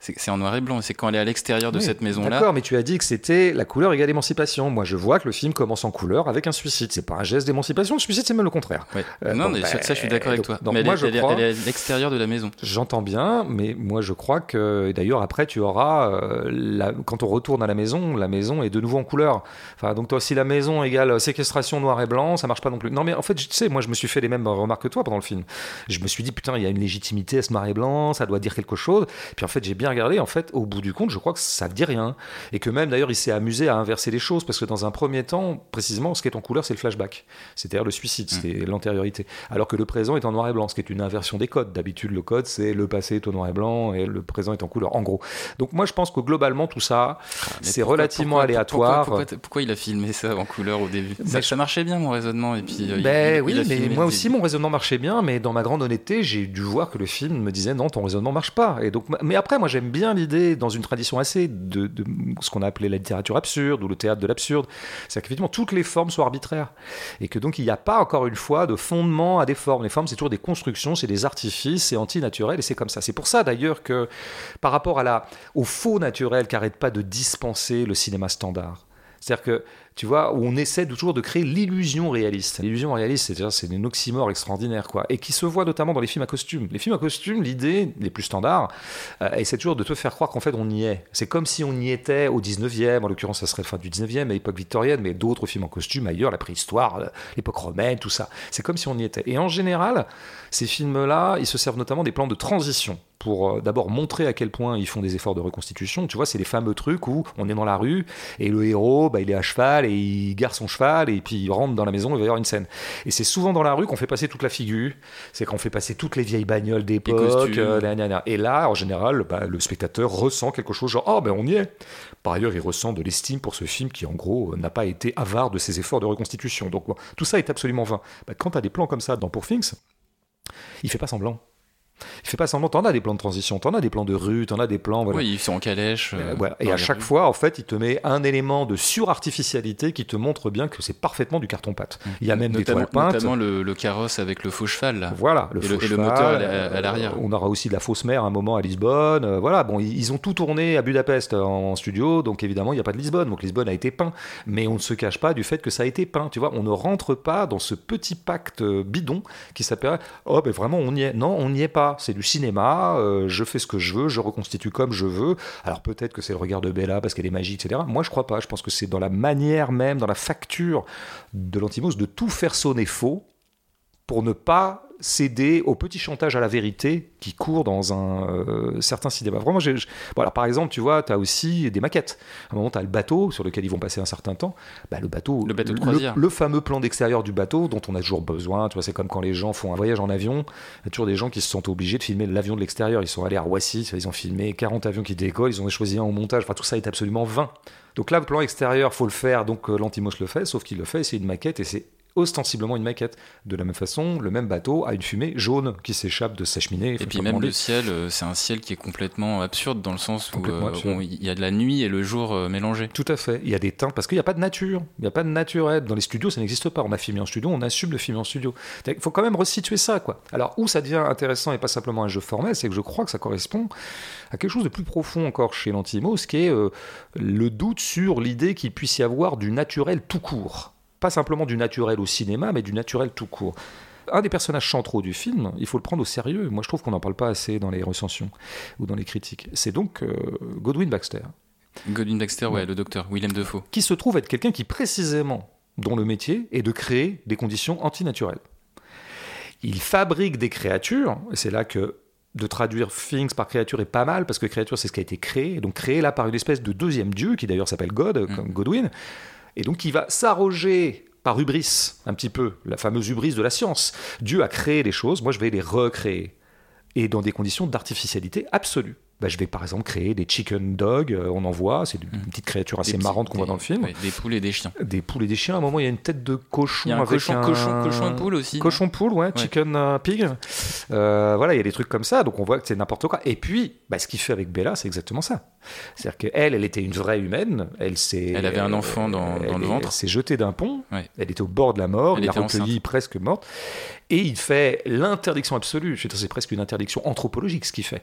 c'est en noir et blanc. C'est quand elle est à l'extérieur de Oui, cette maison-là. D'accord, mais tu as dit que c'était la couleur égale émancipation. Moi, je vois que le film commence en couleur avec un suicide. C'est pas un geste d'émancipation, le suicide, c'est même le contraire. Euh, non, mais bah, ça, je suis d'accord avec toi. donc mais elle, moi, est- je elle crois- elle est à l'extérieur de la maison. J'entends bien, mais moi je crois que d'ailleurs après tu auras euh, la- quand on retourne à la maison, la maison est de nouveau en couleur. Enfin donc toi si la maison égale séquestration noir et blanc, ça marche pas non plus. Non mais en fait tu sais moi je me suis fait les mêmes remarques que toi pendant le film. Je me suis dit putain il y a une légitimité à ce noir et blanc, ça doit dire quelque chose. Puis en fait j'ai bien regardé en fait au bout du compte je crois que ça ne dit rien et que même d'ailleurs il s'est amusé à inverser les choses parce que dans un premier temps précisément ce qui est en couleur c'est le flashback, c'est-à-dire le suicide, c'est l'antériorité. Alors que le présent est en noir et blanc, ce qui est une inversion des codes. D'habitude, le code, c'est le passé est au noir et blanc et le présent est en couleur, en gros. Donc moi, je pense que globalement, tout ça, Mais c'est relativement pourquoi- aléatoire. Pourquoi, pourquoi- pourquoi il a filmé ça en couleur au début? Bah, ça, ça marchait bien mon raisonnement. Et puis, euh, ben il- oui, il mais moi aussi, mon raisonnement marchait bien, mais dans ma grande honnêteté, j'ai dû voir que le film me disait non, ton raisonnement marche pas. Et donc, mais après, moi, j'aime bien l'idée, dans une tradition assez de, ce qu'on a appelé la littérature absurde ou le théâtre de l'absurde, c'est qu'effectivement, toutes les formes sont arbitraires. Et que donc, il n'y a pas, encore une fois, de fondement à des formes. Les formes, c'est toujours des constructions, c'est des artifices, c'est antinaturel, et c'est comme ça. C'est pour ça, d'ailleurs, que par rapport à la, au faux naturel qu'arrête pas de dispenser le cinéma standard, c'est-à-dire que, tu vois, où on essaie toujours de créer l'illusion réaliste. L'illusion réaliste, c'est-à-dire, c'est une oxymore extraordinaire, quoi. Et qui se voit notamment dans les films à costume. Les films à costume, l'idée, les plus standards, euh, c'est toujours de te faire croire qu'en fait, on y est. C'est comme si on y était au 19e, en l'occurrence, ça serait fin du 19e, à l'époque victorienne, mais d'autres films en costume ailleurs, la préhistoire, l'époque romaine, tout ça. C'est comme si on y était. Et en général, ces films-là, ils se servent notamment des plans de transition pour euh, d'abord montrer à quel point ils font des efforts de reconstitution. Tu vois, c'est les fameux trucs où on est dans la rue et le héros, bah, il est à cheval et il gare son cheval et puis il rentre dans la maison, il va y avoir une scène. Et c'est souvent dans la rue qu'on fait passer toute la figure, c'est qu'on fait passer toutes les vieilles bagnoles d'époque. euh. Et là, en général, bah, le spectateur ressent quelque chose genre, oh ben on y est. Par ailleurs, il ressent de l'estime pour ce film qui, en gros, euh, n'a pas été avare de ses efforts de reconstitution. Donc tout ça est absolument vain. Bah, quand tu as des plans comme ça dans Poor Things, il fait pas semblant. Il fait pas semblant. T'en as des plans de transition, t'en as des plans de rue, t'en as des plans. Voilà. Oui, ils sont en calèche. Euh, euh, voilà. Et à chaque rues. fois, en fait, il te met un élément de surartificialité qui te montre bien que c'est parfaitement du carton-pâte. Il y a même des notamment, toiles peintes. notamment le, le carrosse avec le faux cheval. Là. Voilà, le Et le- faux et le cheval, moteur à la- à l'arrière. euh, On aura aussi de la fausse mer à un moment à Lisbonne. euh, voilà, bon, ils, ils ont tout tourné à Budapest en studio, donc évidemment, il n'y a pas de Lisbonne. Donc Lisbonne a été peint. Mais on ne se cache pas du fait que ça a été peint. Tu vois, on ne rentre pas dans ce petit pacte bidon qui s'appelle Oh, ben vraiment, on y est. Non, on n'y est pas. C'est du cinéma. euh, je fais ce que je veux, je reconstitue comme je veux. Alors peut-être que c'est le regard de Bella parce qu'elle est magique, etc. Moi, je crois pas. Je pense que c'est dans la manière même, dans la facture de l'antimos de tout faire sonner faux pour ne pas céder au petit chantage à la vérité qui court dans un euh, certain cinéma. Vraiment, j'ai, voilà, par exemple, tu vois, tu as aussi des maquettes. À un moment, tu as le bateau sur lequel ils vont passer un certain temps. Bah, le bateau, Le bateau de croisière. le fameux plan d'extérieur du bateau dont on a toujours besoin. Tu vois, c'est comme quand les gens font un voyage en avion. Il y a toujours des gens qui se sont obligés de filmer l'avion de l'extérieur. Ils sont allés à Roissy, ils ont filmé 40 avions qui décollent, ils ont choisi un au montage. Enfin, tout ça est absolument vain. Donc là, le plan extérieur, faut le faire. Donc euh, l'Antimos le fait, sauf qu'il le fait, c'est une maquette et c'est ostensiblement une maquette. De la même façon, le même bateau a une fumée jaune qui s'échappe de sa cheminée. Et puis même le ciel, euh, c'est un ciel qui est complètement absurde dans le sens où euh, il y a de la nuit et le jour euh, mélangés. Tout à fait. Il y a des teintes parce qu'il n'y a pas de nature. Il n'y a pas de naturel. Dans les studios, ça n'existe pas. On a filmé en studio, on assume de filmer en studio. Il faut quand même resituer ça, quoi. Alors où ça devient intéressant et pas simplement un jeu formel, c'est que je crois que ça correspond à quelque chose de plus profond encore chez l'Antimos, qui est le doute sur l'idée qu'il puisse y avoir du naturel tout court pas simplement du naturel au cinéma, mais du naturel tout court. Un des personnages centraux du film, il faut le prendre au sérieux. Moi, je trouve qu'on n'en parle pas assez dans les recensions ou dans les critiques. C'est donc euh, Godwin Baxter. Godwin Baxter, ouais, le docteur, Willem Dafoe. Qui se trouve être quelqu'un qui, précisément, dont le métier est de créer des conditions antinaturelles. Il fabrique des créatures, et c'est là que de traduire things par créature est pas mal, parce que créature, c'est ce qui a été créé, donc créé là par une espèce de deuxième dieu, qui d'ailleurs s'appelle God, mm. comme Godwin, et donc il va s'arroger par hubris, un petit peu, la fameuse hubris de la science. Dieu a créé les choses, moi je vais les recréer. Et dans des conditions d'artificialité absolue. Bah, je vais par exemple créer des chicken dogs, euh, on en voit, c'est une mmh. petite créature assez marrante qu'on voit dans le film. des poules et des chiens. Des poules et des chiens. À un moment, il y a une tête de cochon. Il y a un avec cochon, un... cochon, cochon poule aussi. Cochon poule, ouais, chicken euh, pig. Euh, voilà, il y a des trucs comme ça, donc on voit que c'est n'importe quoi. Et puis, bah, ce qu'il fait avec Bella, c'est exactement ça. C'est-à-dire qu'elle, elle était une vraie humaine. Elle, elle avait un enfant dans, dans le ventre. Elle s'est jetée d'un pont. Elle était au bord de la mort. Elle il l'a recueillie presque morte. Et il fait l'interdiction absolue. C'est presque une interdiction anthropologique ce qu'il fait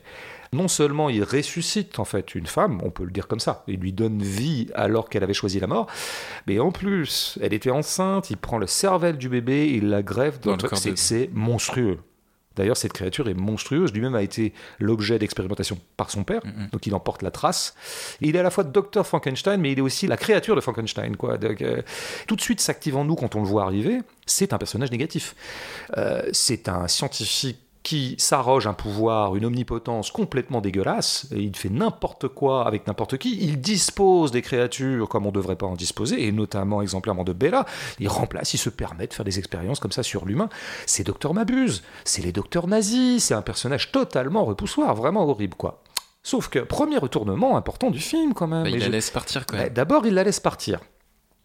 non seulement il ressuscite en fait une femme, on peut le dire comme ça, il lui donne vie alors qu'elle avait choisi la mort, mais en plus, elle était enceinte, il prend le cervelle du bébé, il la greffe dans, le C'est monstrueux. D'ailleurs, cette créature est monstrueuse. Lui-même a été l'objet d'expérimentation par son père, donc il en porte la trace. il est à la fois docteur Frankenstein, mais il est aussi la créature de Frankenstein. Quoi. Euh, tout de suite s'active en nous quand on le voit arriver. C'est un personnage négatif. Euh, c'est un scientifique qui s'arroge un pouvoir, une omnipotence complètement dégueulasse, et il fait n'importe quoi avec n'importe qui, il dispose des créatures comme on ne devrait pas en disposer, et notamment exemplairement de Bella, il remplace, il se permet de faire des expériences comme ça sur l'humain. C'est Docteur Mabuse, c'est les docteurs nazis, c'est un personnage totalement repoussoir, vraiment horrible quoi. Sauf que, premier retournement important du film quand même. Bah, il la laisse partir quand même. D'abord, il la laisse partir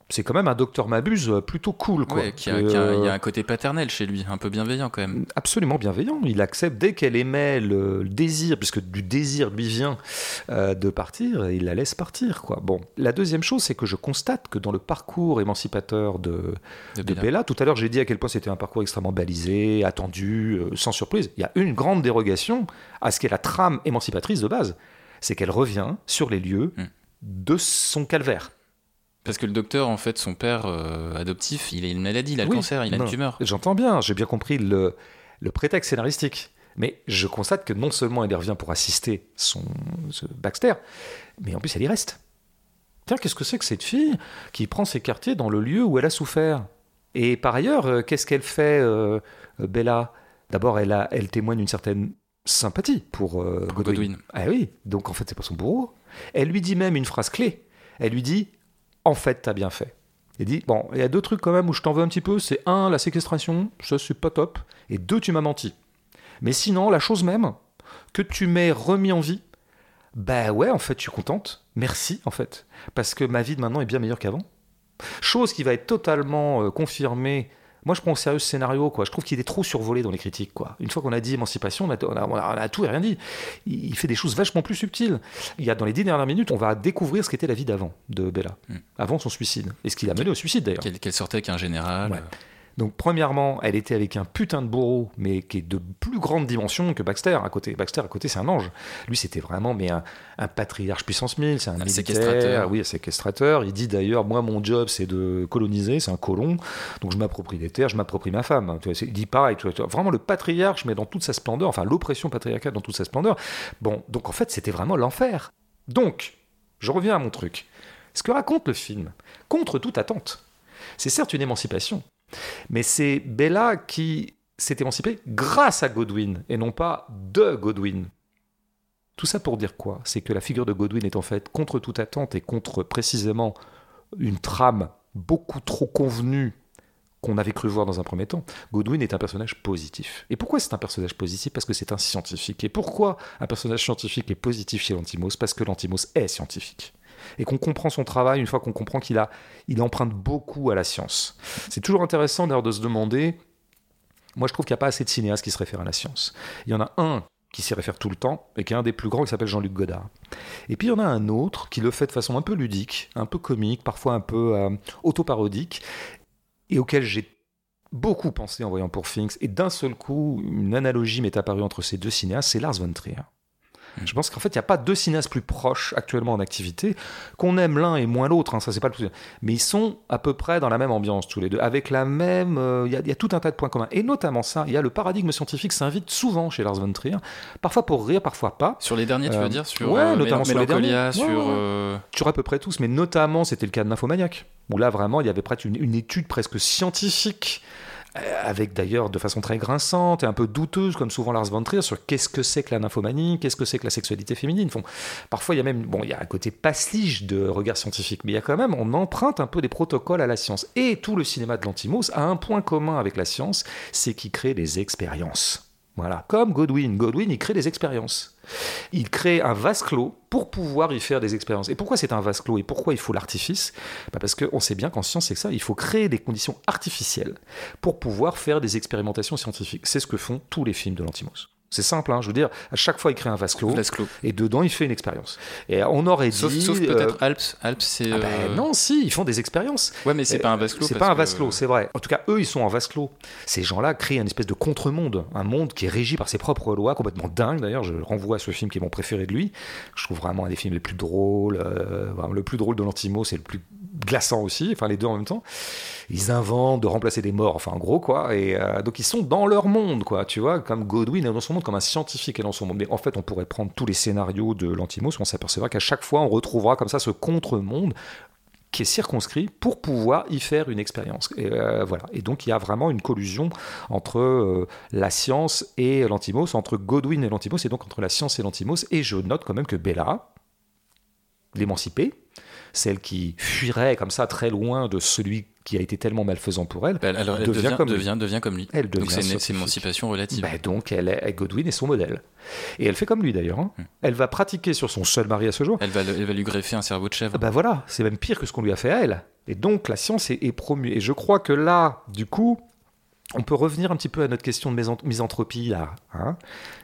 c'est quand même un docteur Mabuse euh, plutôt cool. Quoi. il y a un côté paternel chez lui, un peu bienveillant quand même. Absolument bienveillant. Il accepte dès qu'elle émet le, désir, puisque du désir lui vient euh, de partir, il la laisse partir. Quoi. Bon, la deuxième chose, c'est que je constate que dans le parcours émancipateur de, Bella. tout à l'heure j'ai dit à quel point c'était un parcours extrêmement balisé, attendu, euh, sans surprise. Il y a une grande dérogation à ce qu'est la trame émancipatrice de base. C'est qu'elle revient sur les lieux hmm. de son calvaire. Parce que le docteur, en fait, son père euh, adoptif, il a une maladie, il a le cancer, il a une tumeur. J'entends bien, j'ai bien compris le, le, prétexte scénaristique. Mais je constate que non seulement elle revient pour assister son Baxter, mais en plus elle y reste. Tiens, qu'est-ce que c'est que cette fille qui prend ses quartiers dans le lieu où elle a souffert? Et par ailleurs, euh, qu'est-ce qu'elle fait, euh, Bella? D'abord, elle, a, elle témoigne d'une certaine sympathie pour, Godwin. Godwin. Ah oui, donc en fait, c'est pas son bourreau. Elle lui dit même une phrase clé. Elle lui dit en fait, t'as bien fait. Il dit, bon, il y a deux trucs quand même où je t'en veux un petit peu. C'est un, la séquestration, ça c'est pas top. Et deux, tu m'as menti. Mais sinon, la chose même, que tu m'aies remis en vie, bah ouais, en fait, je suis contente. Merci, en fait. Parce que ma vie de maintenant est bien meilleure qu'avant. Chose qui va être totalement euh, confirmée moi, je prends au sérieux ce scénario, quoi. Je trouve qu'il est trop survolé dans les critiques, quoi. Une fois qu'on a dit émancipation, on a, tout et rien dit. Il fait des choses vachement plus subtiles. Il y a dans les dix dernières minutes, on va découvrir ce qu'était la vie d'avant de Bella, hmm. avant son suicide, et ce qui l'a mené au suicide d'ailleurs. Qu'elle sortait avec un général. Donc, premièrement, elle était avec un putain de bourreau, mais qui est de plus grande dimension que Baxter à côté. Baxter à côté, c'est un ange. Lui, c'était vraiment mais un, patriarche puissance 1000, c'est un, un séquestrateur. Oui, un séquestrateur. Il dit d'ailleurs, moi, mon job, c'est de coloniser, c'est un colon. Donc, je m'approprie des terres, je m'approprie ma femme. Il dit pareil, vraiment le patriarche, mais dans toute sa splendeur, enfin, l'oppression patriarcale dans toute sa splendeur. Bon, donc en fait, c'était vraiment l'enfer. Donc, je reviens à mon truc. Ce que raconte le film, contre toute attente, c'est certes une émancipation, mais c'est Bella qui s'est émancipée grâce à Godwin et non pas de Godwin. Tout ça pour dire quoi? C'est que la figure de Godwin est en fait contre toute attente et contre précisément une trame beaucoup trop convenue qu'on avait cru voir dans un premier temps. Godwin est un personnage positif. Et pourquoi c'est un personnage positif? Parce que c'est un scientifique. Et pourquoi un personnage scientifique est positif chez l'Antimos? Parce que l'Antimos est scientifique. Et qu'on comprend son travail, une fois qu'on comprend qu'il a, il emprunte beaucoup à la science. C'est toujours intéressant d'ailleurs de se demander. Moi, je trouve qu'il n'y a pas assez de cinéastes qui se réfèrent à la science. Il y en a un qui s'y réfère tout le temps et qui est un des plus grands, qui s'appelle Jean-Luc Godard. Et puis il y en a un autre qui le fait de façon un peu ludique, un peu comique, parfois un peu euh, autoparodique, et auquel j'ai beaucoup pensé en voyant pour Things. Et d'un seul coup, une analogie m'est apparue entre ces deux cinéastes, c'est Lars von Trier. Mm. Je pense qu'en fait, il n'y a pas deux cinéastes plus proches actuellement en activité, qu'on aime l'un et moins l'autre, hein, ça c'est pas le plus. Mais ils sont à peu près dans la même ambiance tous les deux, avec la même. Euh, il y, a tout un tas de points communs. Et notamment ça, il y a le paradigme scientifique s'invite souvent chez Lars von Trier, parfois pour rire, parfois pas. Sur les derniers, tu veux euh, dire Sur ouais, euh, notamment sur les derniers. sur. Sur à peu près tous, mais notamment c'était le cas de Nymphomaniac, où là vraiment il y avait presque une étude presque scientifique avec d'ailleurs de façon très grinçante et un peu douteuse, comme souvent Lars von Trier, sur qu'est-ce que c'est que la nymphomanie, qu'est-ce que c'est que la sexualité féminine. Parfois, il y a même, bon, il y a un côté passlige de regard scientifique, mais il y a quand même, on emprunte un peu des protocoles à la science. Et tout le cinéma de l'Antimos a un point commun avec la science, c'est qu'il crée des expériences. Voilà, comme Godwin. Godwin, il crée des expériences. Il crée un vase clos pour pouvoir y faire des expériences. Et pourquoi c'est un vase clos et pourquoi il faut l'artifice? Bah Parce qu'on sait bien qu'en science, c'est ça, il faut créer des conditions artificielles pour pouvoir faire des expérimentations scientifiques. C'est ce que font tous les films de l'Antimos. C'est simple, hein, je veux dire, à chaque fois il crée un vase clos, et dedans il fait une expérience. Et on aurait sauf, dit. Sauf peut-être euh, Alps. Alps, c'est. Ah ben, euh, non, si, ils font des expériences. Ouais, mais c'est pas un vase clos. C'est pas un vase clos, c'est vrai. En tout cas, eux, ils sont en vase clos. Ces gens-là créent une espèce de contre-monde, un monde qui est régi par ses propres lois, complètement dingue d'ailleurs. Je renvoie à ce film qui est mon préféré de lui. Je trouve vraiment un des films les plus drôles. Euh, le plus drôle de l'Antimo, c'est le plus glaçant aussi, enfin les deux en même temps. Ils inventent de remplacer des morts, enfin en gros quoi. Et euh, donc ils sont dans leur monde, quoi, tu vois, comme Godwin est dans son monde, comme un scientifique est dans son monde. Mais en fait, on pourrait prendre tous les scénarios de l'Antimos, on s'apercevra qu'à chaque fois, on retrouvera comme ça ce contre-monde qui est circonscrit pour pouvoir y faire une expérience. Et euh, voilà. Et donc il y a vraiment une collusion entre euh, la science et l'antimos, entre Godwin et l'antimos, et donc entre la science et l'antimos. Et je note quand même que Bella, l'émancipée, celle qui fuirait comme ça très loin de celui qui a été tellement malfaisant pour elle, elle, devient, comme lui. Devient, comme lui. Elle donc c'est une, émancipation relative. Ben donc elle est, Godwin est son modèle. Et elle fait comme lui d'ailleurs. Hein. Hmm. Elle va pratiquer sur son seul mari à ce jour. Elle va, elle va lui greffer un cerveau de chèvre. Ben voilà, c'est même pire que ce qu'on lui a fait à elle. Et donc la science est, est promue. Et je crois que là, du coup, on peut revenir un petit peu à notre question de misanthropie là, hein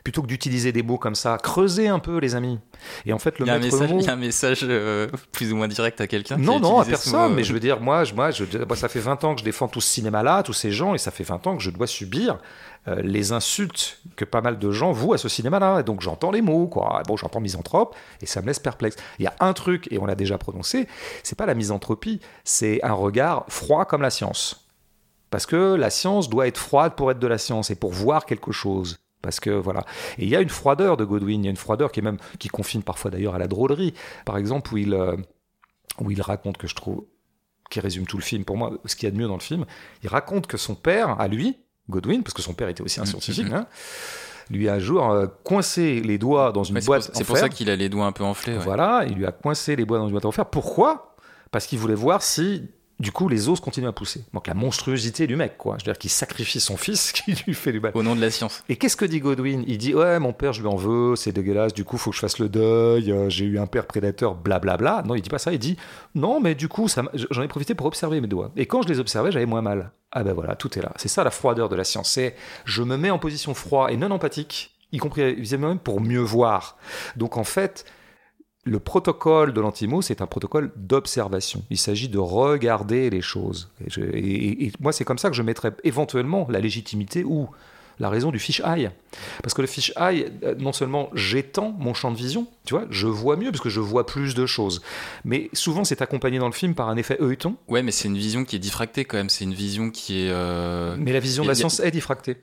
plutôt que d'utiliser des mots comme ça, creuser un peu les amis. Et en fait, le il y a un message, il y a un message euh, plus ou moins direct à quelqu'un. Non, non, à personne. Mais euh. je veux dire, moi, je, moi, je, ça fait 20 ans que je défends tout ce cinéma-là, tous ces gens, et ça fait 20 ans que je dois subir euh, les insultes que pas mal de gens vouent à ce cinéma-là. Et donc j'entends les mots, quoi. Bon, j'entends misanthrope, et ça me laisse perplexe. Il y a un truc, et on l'a déjà prononcé, c'est pas la misanthropie, c'est un regard froid comme la science. Parce que la science doit être froide pour être de la science et pour voir quelque chose. Parce que voilà. Et il y a une froideur de Godwin, il y a une froideur qui est même qui confine parfois d'ailleurs à la drôlerie. Par exemple, où il, euh, où il raconte que je trouve qui résume tout le film pour moi, ce qu'il y a de mieux dans le film, il raconte que son père, à lui, Godwin, parce que son père était aussi un mm, scientifique. Hein, lui a un jour euh, coincé les doigts dans une boîte. C'est pour ça qu'il a les doigts un peu enflés. Voilà, il lui a coincé les doigts dans une boîte en fer. Pourquoi? Parce qu'il voulait voir si du coup, les os continuent à pousser. Donc la monstruosité du mec, quoi. Je veux dire qu'il sacrifie son fils, <laughs> qui lui fait du mal. Au nom de la science. Et qu'est-ce que dit Godwin? Il dit ouais, mon père, je lui en veux, c'est dégueulasse. Du coup, faut que je fasse le deuil. Euh, j'ai eu un père prédateur, blablabla. Non, il dit pas ça. Il dit non, mais du coup, j'en ai profité pour observer mes doigts. Et quand je les observais, j'avais moins mal. Ah ben voilà, tout est là. C'est ça la froideur de la science. C'est je me mets en position froide et non empathique, y compris même pour mieux voir. Donc en fait, le protocole de l'antimo, c'est un protocole d'observation. Il s'agit de regarder les choses. Et, moi, c'est comme ça que je mettrais éventuellement la légitimité ou la raison du fish eye. Parce que le fish eye, euh, non seulement j'étends mon champ de vision, tu vois, je vois mieux parce que je vois plus de choses. Mais souvent, c'est accompagné dans le film par un effet œilleton. Ouais, mais c'est une vision qui est diffractée quand même. C'est une vision qui est. Euh, mais la vision de la science est diffractée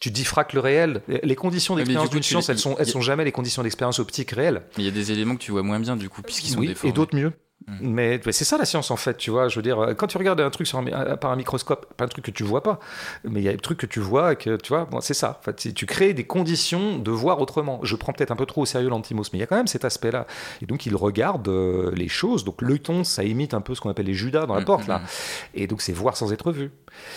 tu diffractes le réel. Les conditions d'expérience d'une science, elles sont, elles sont jamais les conditions d'expérience optique réelles. Il y a des éléments que tu vois moins bien, du coup, puisqu'ils sont oui, Et d'autres mieux. Mm. Mais, c'est ça la science en fait, tu vois. Je veux dire, quand tu regardes un truc sur un, par un microscope, pas un truc que tu vois pas, mais il y a des trucs que tu vois et que tu vois. Bon, c'est ça. En fait, tu crées des conditions de voir autrement. Je prends peut-être un peu trop au sérieux l'antimos, mais il y a quand même cet aspect-là. Et donc il regarde euh, les choses. Donc l'œilleton, ça imite un peu ce qu'on appelle les Judas dans la mm, porte là. Mm, et donc c'est voir sans être vu.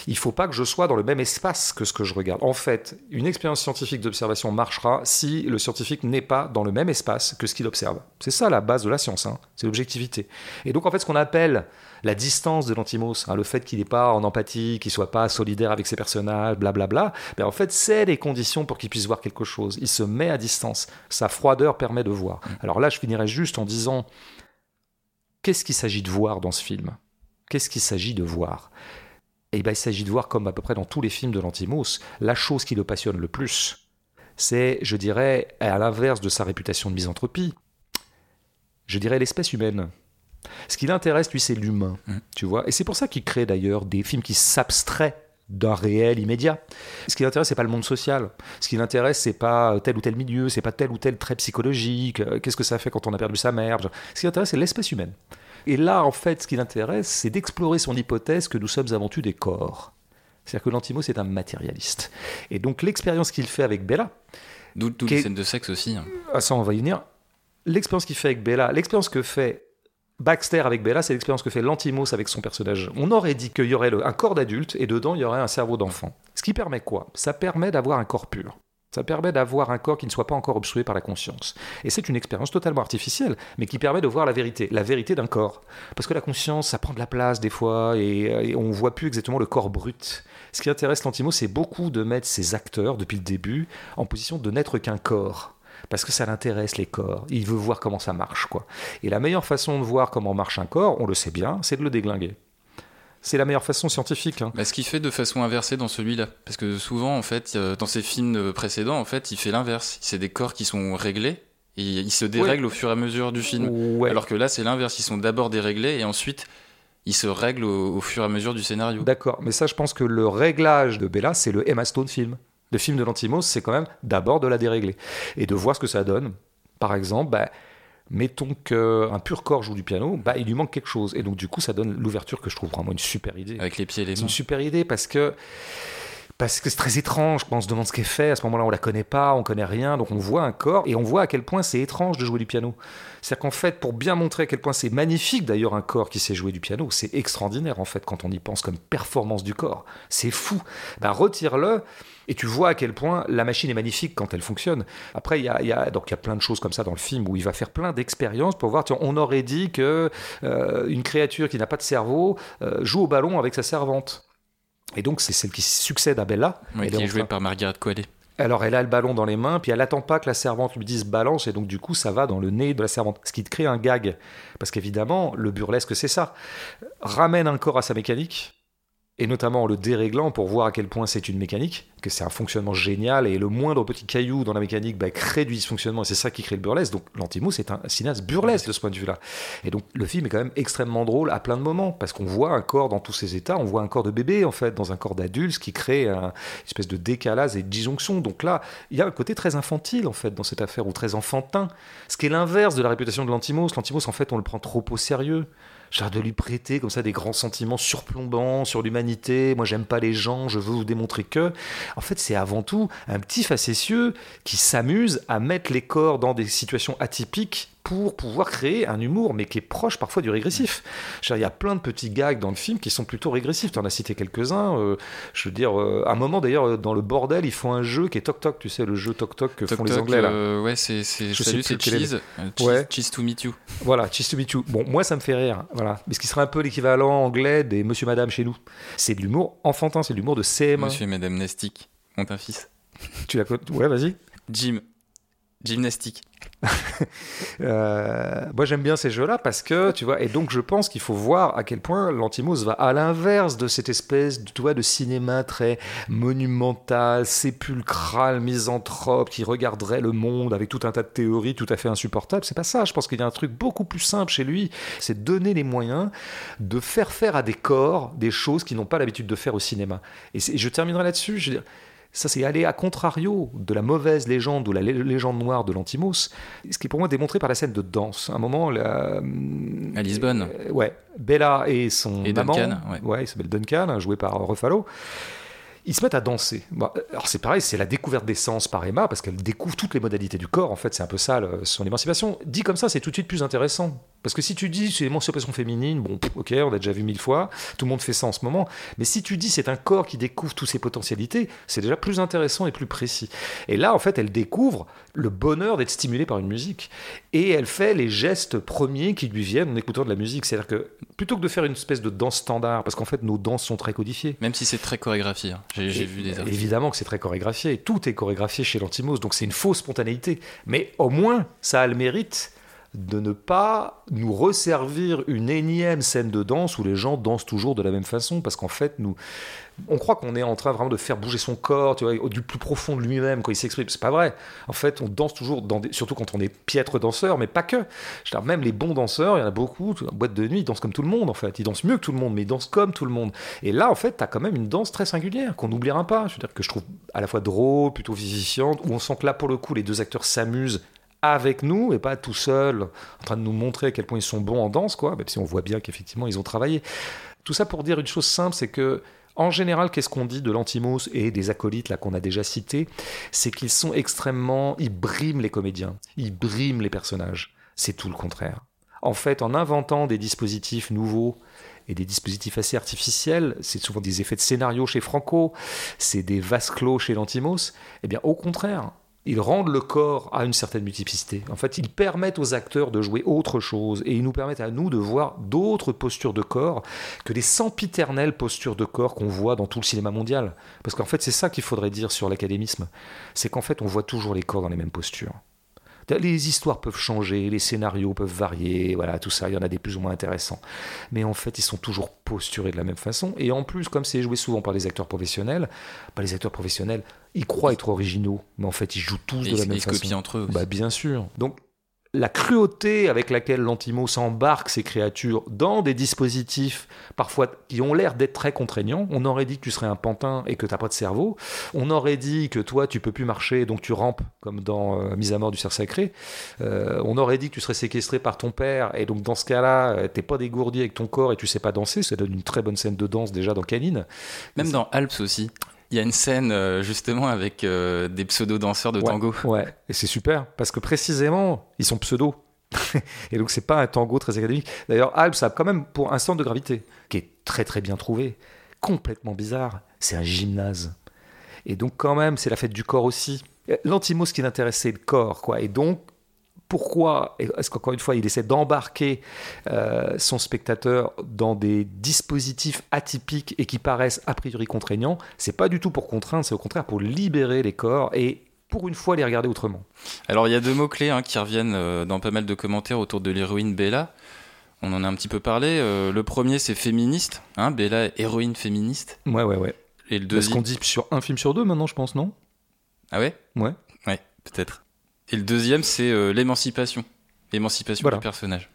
Il faut pas que je sois dans le même espace que ce que je regarde. En fait, une expérience scientifique d'observation marchera si le scientifique n'est pas dans le même espace que ce qu'il observe. C'est ça la base de la science. Hein. C'est l'objectivité. Et donc, en fait, ce qu'on appelle la distance de l'antimos, hein, le fait qu'il n'est pas en empathie, qu'il soit pas solidaire avec ses personnages, blablabla, ben en fait, c'est les conditions pour qu'il puisse voir quelque chose. Il se met à distance. Sa froideur permet de voir. Mm. Alors là, je finirai juste en disant qu'est-ce qu'il s'agit de voir dans ce film? Qu'est-ce qu'il s'agit de voir? Eh bien, il s'agit de voir, comme à peu près dans tous les films de l'antimos, la chose qui le passionne le plus. C'est, je dirais, à l'inverse de sa réputation de misanthropie, je dirais l'espèce humaine. Ce qui l'intéresse, lui, c'est l'humain, mm. tu vois. Et c'est pour ça qu'il crée d'ailleurs des films qui s'abstraient d'un réel immédiat. Ce qui l'intéresse, c'est pas le monde social. Ce qui l'intéresse, c'est pas tel ou tel milieu, c'est pas tel ou tel trait psychologique. Euh, qu'est-ce que ça fait quand on a perdu sa mère Ce qui l'intéresse, c'est l'espèce humaine. Et là, en fait, ce qui l'intéresse, c'est d'explorer son hypothèse que nous sommes avant tout des corps. C'est-à-dire que l'antimo, c'est un matérialiste. Et donc, l'expérience qu'il fait avec Bella. D'où les scènes de sexe aussi. Hein. Ah, ça, on va y venir l'expérience qu'il fait avec Bella, l'expérience que fait Baxter avec Bella, c'est l'expérience que fait Lantimos avec son personnage. On aurait dit qu'il y aurait un corps d'adulte et dedans il y aurait un cerveau d'enfant. Ce qui permet quoi? Ça permet d'avoir un corps pur. Ça permet d'avoir un corps qui ne soit pas encore obstrué par la conscience. Et c'est une expérience totalement artificielle, mais qui permet de voir la vérité, la vérité d'un corps. Parce que la conscience, ça prend de la place des fois, et, on ne voit plus exactement le corps brut. Ce qui intéresse Lantimos, c'est beaucoup de mettre ses acteurs, depuis le début, en position de n'être qu'un corps parce que ça l'intéresse les corps. Il veut voir comment ça marche, quoi. Et la meilleure façon de voir comment marche un corps, on le sait bien, c'est de le déglinguer. C'est la meilleure façon scientifique. Hein. Bah, ce qu'il fait de façon inversée dans celui-là, parce que souvent, en fait, euh, dans ses films précédents, en fait, il fait l'inverse. C'est des corps qui sont réglés et ils se dérèglent au fur et à mesure du film. Alors que là, c'est l'inverse. Ils sont d'abord déréglés et ensuite ils se règlent au, au, fur et à mesure du scénario. D'accord, mais ça, je pense que le réglage de Bella, c'est le Emma Stone film. Le film de l'antimos, c'est quand même d'abord de la dérégler et de voir ce que ça donne. Par exemple, bah, mettons qu'un pur corps joue du piano, bah, il lui manque quelque chose. Et donc, du coup, ça donne l'ouverture que je trouve vraiment une super idée. Avec les pieds et les mains. C'est une super idée parce que parce que c'est très étrange. On se demande ce qu'elle fait. À ce moment-là, on la connaît pas, on connaît rien. Donc on voit un corps et on voit à quel point c'est étrange de jouer du piano. C'est-à-dire qu'en fait, pour bien montrer à quel point c'est magnifique d'ailleurs un corps qui sait jouer du piano, c'est extraordinaire en fait quand on y pense comme performance du corps. C'est fou. Ben, retire-le et tu vois à quel point la machine est magnifique quand elle fonctionne. Après, il y a, donc il y a plein de choses comme ça dans le film où il va faire plein d'expériences pour voir. on aurait dit que euh, une créature qui n'a pas de cerveau euh, joue au ballon avec sa servante. Et donc, c'est celle qui succède à Bella. qui est jouée par Margaret Qualley. Alors, elle a le ballon dans les mains, puis elle attend pas que la servante lui dise balance, et donc du coup, ça va dans le nez de la servante. Ce qui te crée un gag. Parce qu'évidemment, le burlesque, c'est ça. Ramène un corps à sa mécanique, et notamment en le déréglant pour voir à quel point c'est une mécanique, que c'est un fonctionnement génial, et le moindre petit caillou dans la mécanique bah, crée du dysfonctionnement, et c'est ça qui crée le burlesque. Donc l'Antimous c'est un cinéaste burlesque de ce point de vue-là. Et donc le film est quand même extrêmement drôle à plein de moments, parce qu'on voit un corps dans tous ses états, on voit un corps de bébé en fait, dans un corps d'adulte, ce qui crée une espèce de décalage et de disjonction. Donc là, il y a un côté très infantile en fait dans cette affaire, ou très enfantin, ce qui est l'inverse de la réputation de l'Antimous. L'Antimous en fait on le prend trop au sérieux genre de lui prêter comme ça des grands sentiments surplombants sur l'humanité. Moi, j'aime pas les gens, je veux vous démontrer que. En fait, c'est avant tout un petit facétieux qui s'amuse à mettre les corps dans des situations atypiques pour pouvoir créer un humour, mais qui est proche parfois du régressif. Il y a plein de petits gags dans le film qui sont plutôt régressifs. Tu en as cité quelques-uns. Euh, je veux dire, euh, à un moment d'ailleurs, euh, dans le bordel, ils font un jeu qui est Toc Toc, tu sais, le jeu Toc Toc que font les Anglais là. ouais, c'est cheese, cheese, cheese to meet you. Voilà, Cheese to meet you. Bon, moi ça me fait rire. Voilà, mais ce qui serait un peu l'équivalent anglais des Monsieur Madame chez nous. C'est de l'humour enfantin, c'est de l'humour de CM1. Monsieur et Madame Nastic, ont un fils. Tu l'as Ouais, vas-y. Jim. Gymnastique. <laughs> Euh, moi j'aime bien ces jeux-là parce que tu vois et donc je pense qu'il faut voir à quel point l'Antimos va à l'inverse de cette espèce de, de cinéma très monumental, sépulcral, misanthrope qui regarderait le monde avec tout un tas de théories tout à fait insupportables. C'est pas ça. Je pense qu'il y a un truc beaucoup plus simple chez lui, c'est donner les moyens de faire faire à des corps des choses qu'ils n'ont pas l'habitude de faire au cinéma. Et, je terminerai là-dessus. Je veux dire, Ça, c'est aller à contrario de la mauvaise légende ou la légende noire de l'Antimos, ce qui est pour moi démontré par la scène de danse. À un moment, la... à Lisbonne. Euh, ouais, Bella et son et maman, Duncan, ouais. il s'appelle Duncan, joué par Ruffalo ils se mettent à danser. alors c'est pareil, c'est la découverte des sens par Emma, parce qu'elle découvre toutes les modalités du corps, en fait, c'est un peu ça son émancipation. Dit comme ça, c'est tout de suite plus intéressant. Parce que si tu dis c'est l'émancipation féminine, bon, ok, on a déjà vu mille fois, tout le monde fait ça en ce moment, mais si tu dis c'est un corps qui découvre toutes ses potentialités, c'est déjà plus intéressant et plus précis. Et là, en fait, elle découvre le bonheur d'être stimulée par une musique. Et elle fait les gestes premiers qui lui viennent en écoutant de la musique. C'est-à-dire que plutôt que de faire une espèce de danse standard, parce qu'en fait, nos danses sont très codifiées. Même si c'est très chorégraphié. Hein. J'ai vu des articles. Évidemment que c'est très chorégraphié. Tout est chorégraphié chez l'Antimos, donc c'est une fausse spontanéité. Mais au moins, ça a le mérite de ne pas nous resservir une énième scène de danse où les gens dansent toujours de la même façon, parce qu'en fait, nous, on croit qu'on est en train vraiment de faire bouger son corps, du plus profond de lui-même quand il s'exprime. C'est pas vrai. En fait, on danse toujours, surtout quand on est piètre danseur, mais pas que. Je dire, même les bons danseurs, il y en a beaucoup, en boîte de nuit, ils dansent comme tout le monde, en fait. Ils dansent mieux que tout le monde, mais ils dansent comme tout le monde. Et là, en fait, tu as quand même une danse très singulière qu'on n'oubliera pas. Je veux dire, que je trouve à la fois drôle, plutôt vivifiante, où on sent que là, pour le coup, les deux acteurs s'amusent avec nous et pas tout seuls en train de nous montrer à quel point ils sont bons en danse, quoi, même si on voit bien qu'effectivement ils ont travaillé. Tout ça pour dire une chose simple, c'est que en général, qu'est-ce qu'on dit de l'Antimos et des acolytes là qu'on a déjà cités? C'est qu'ils sont extrêmement, ils briment les comédiens, ils briment les personnages. C'est tout le contraire. En fait, en inventant des dispositifs nouveaux et des dispositifs assez artificiels, c'est souvent des effets de scénario chez Franco, c'est des vases clos chez l'Antimos, eh bien au contraire, ils rendent le corps à une certaine multiplicité. En fait, ils permettent aux acteurs de jouer autre chose et ils nous permettent à nous de voir d'autres postures de corps que les sempiternelles postures de corps qu'on voit dans tout le cinéma mondial. Parce qu'en fait, c'est ça qu'il faudrait dire sur l'académisme. C'est qu'en fait, on voit toujours les corps dans les mêmes postures. Les histoires peuvent changer, les scénarios peuvent varier, voilà, tout ça, il y en a des plus ou moins intéressants. Mais en fait, ils sont toujours posturés de la même façon. Et en plus, comme c'est joué souvent par les acteurs professionnels, bah, les acteurs professionnels, ils croient être originaux, mais en fait, ils jouent tous de la même façon. Ils copient entre eux. Bah, bien sûr. Donc, la cruauté avec laquelle l'Antimos embarque ces créatures dans des dispositifs parfois qui ont l'air d'être très contraignants. On aurait dit que tu serais un pantin et que tu n'as pas de cerveau. On aurait dit que toi, tu peux plus marcher, donc tu rampes, comme dans euh, Mise à mort du cerf sacré. Euh, on aurait dit que tu serais séquestré par ton père, et donc dans ce cas-là, tu euh, t'es pas dégourdi avec ton corps et tu sais pas danser. Ça donne une très bonne scène de danse déjà dans Canine. Même dans Alps aussi. Il y a une scène euh, justement avec euh, des pseudo-danseurs de tango. Ouais, et c'est super parce que précisément, ils sont pseudo. <laughs> et donc c'est pas un tango très académique. D'ailleurs, Alps a quand même pour un centre de gravité qui est très très bien trouvé, complètement bizarre. C'est un gymnase. Et donc quand même, c'est la fête du corps aussi. L'antimos qui l'intéressait, le corps, quoi. Et donc pourquoi est-ce qu'encore une fois, il essaie d'embarquer euh, son spectateur dans des dispositifs atypiques et qui paraissent a priori contraignants? C'est pas du tout pour contraindre, c'est au contraire pour libérer les corps et pour une fois les regarder autrement. Alors il y a deux mots-clés hein, qui reviennent euh, dans pas mal de commentaires autour de l'héroïne Bella. On en a un petit peu parlé. Euh, le premier, c'est féministe. Hein, Bella, héroïne féministe. Ouais, ouais, ouais. Et le deuxième. Qu'on dit sur un film sur deux maintenant, je pense, non? Ah ouais? Ouais. Ouais, peut-être. Et le deuxième, c'est euh, l'émancipation. L'émancipation du personnage.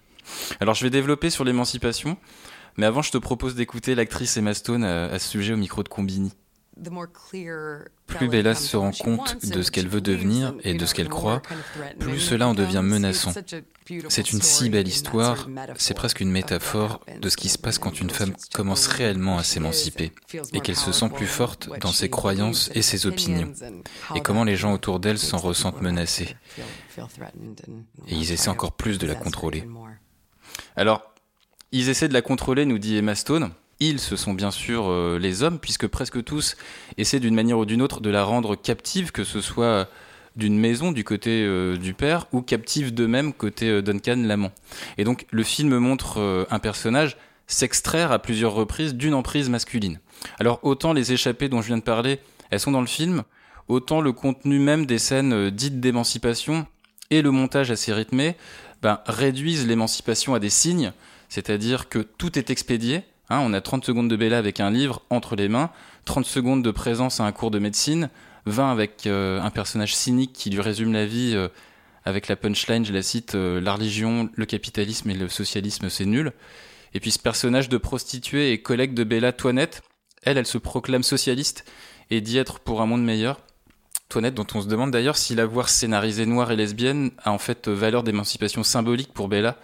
Alors, je vais développer sur l'émancipation, mais avant, je te propose d'écouter l'actrice Emma Stone à, à ce sujet au micro de Combini. Plus Bella se rend compte de ce qu'elle veut devenir et de ce qu'elle croit, plus cela en devient menaçant. C'est une si belle histoire, c'est presque une métaphore de ce qui se passe quand une femme commence réellement à s'émanciper et qu'elle se sent plus forte dans ses croyances et ses opinions, et comment les gens autour d'elle s'en ressentent menacés. Et ils essaient encore plus de la contrôler. Alors, ils essaient de la contrôler, nous dit Emma Stone, ils, ce sont bien sûr euh, les hommes, puisque presque tous essaient d'une manière ou d'une autre de la rendre captive, que ce soit d'une maison du côté euh, du père ou captive d'eux-mêmes côté euh, Duncan l'amant. Et donc le film montre un personnage s'extraire à plusieurs reprises d'une emprise masculine. Alors autant les échappées dont je viens de parler, elles sont dans le film, autant le contenu même des scènes dites d'émancipation et le montage assez rythmé ben, réduisent l'émancipation à des signes, c'est-à-dire que tout est expédié, Hein, on a 30 secondes de Bella avec un livre entre les mains, 30 secondes de présence à un cours de médecine, 20 avec euh, un personnage cynique qui lui résume la vie euh, avec la punchline, je la cite, euh, la religion, le capitalisme et le socialisme, c'est nul. Et puis ce personnage de prostituée et collègue de Bella Toinette, elle, elle se proclame socialiste et dit être pour un monde meilleur. Toinette, dont on se demande d'ailleurs si l'avoir scénarisée noire et lesbienne a en fait valeur d'émancipation symbolique pour Bella,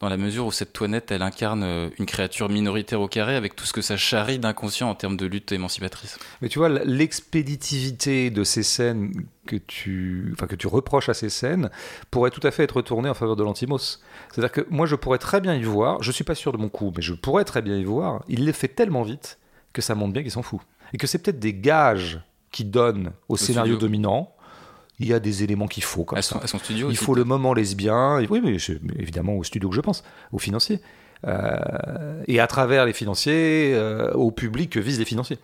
dans la mesure où cette Toinette, elle incarne euh, une créature minoritaire au carré avec tout ce que ça charrie d'inconscient en termes de lutte émancipatrice. Mais tu vois, l'expéditivité de ces scènes que tu, enfin, que tu reproches à ces scènes pourrait tout à fait être retournée en faveur de l'antimos. C'est-à-dire que moi, je pourrais très bien y voir, je suis pas sûr de mon coup, mais je pourrais très bien y voir, il les fait tellement vite que ça montre bien qu'il s'en fout. Et que c'est peut-être des gages qui donnent au, scénario dominant il y a des éléments qu'il faut. Comme à, son, studio Il faut le moment lesbien. Oui, mais évidemment au studio que je pense, aux financiers. Euh, et à travers les financiers, euh, au public que visent les financiers.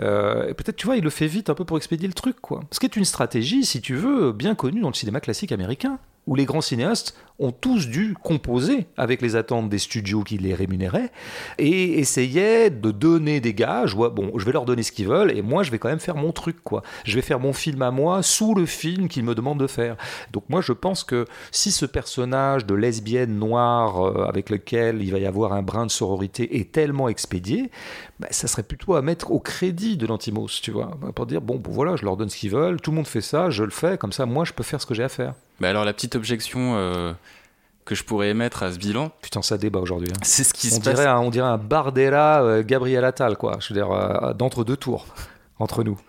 Euh, Peut-être, tu vois, il le fait vite un peu pour expédier le truc, quoi. Ce qui est une stratégie, si tu veux, bien connue dans le cinéma classique américain, où les grands cinéastes ont tous dû composer avec les attentes des studios qui les rémunéraient et essayaient de donner des gages. bon, je vais leur donner ce qu'ils veulent et moi, je vais quand même faire mon truc, quoi. Je vais faire mon film à moi sous le film qu'ils me demandent de faire. Donc moi, je pense que si ce personnage de lesbienne noire euh, avec lequel il va y avoir un brin de sororité est tellement expédié, bah, ça serait plutôt à mettre au crédit de l'antimos, tu vois, pour dire bon, voilà, je leur donne ce qu'ils veulent, tout le monde fait ça, je le fais, comme ça, moi, je peux faire ce que j'ai à faire. Mais alors la petite objection euh, que je pourrais émettre à ce bilan. Putain, ça débat aujourd'hui. Hein. C'est ce qui on se dirait passe. Un, on dirait un Bardella, euh, Gabriel Attal, quoi. Je veux dire, euh, d'entre deux tours, entre nous.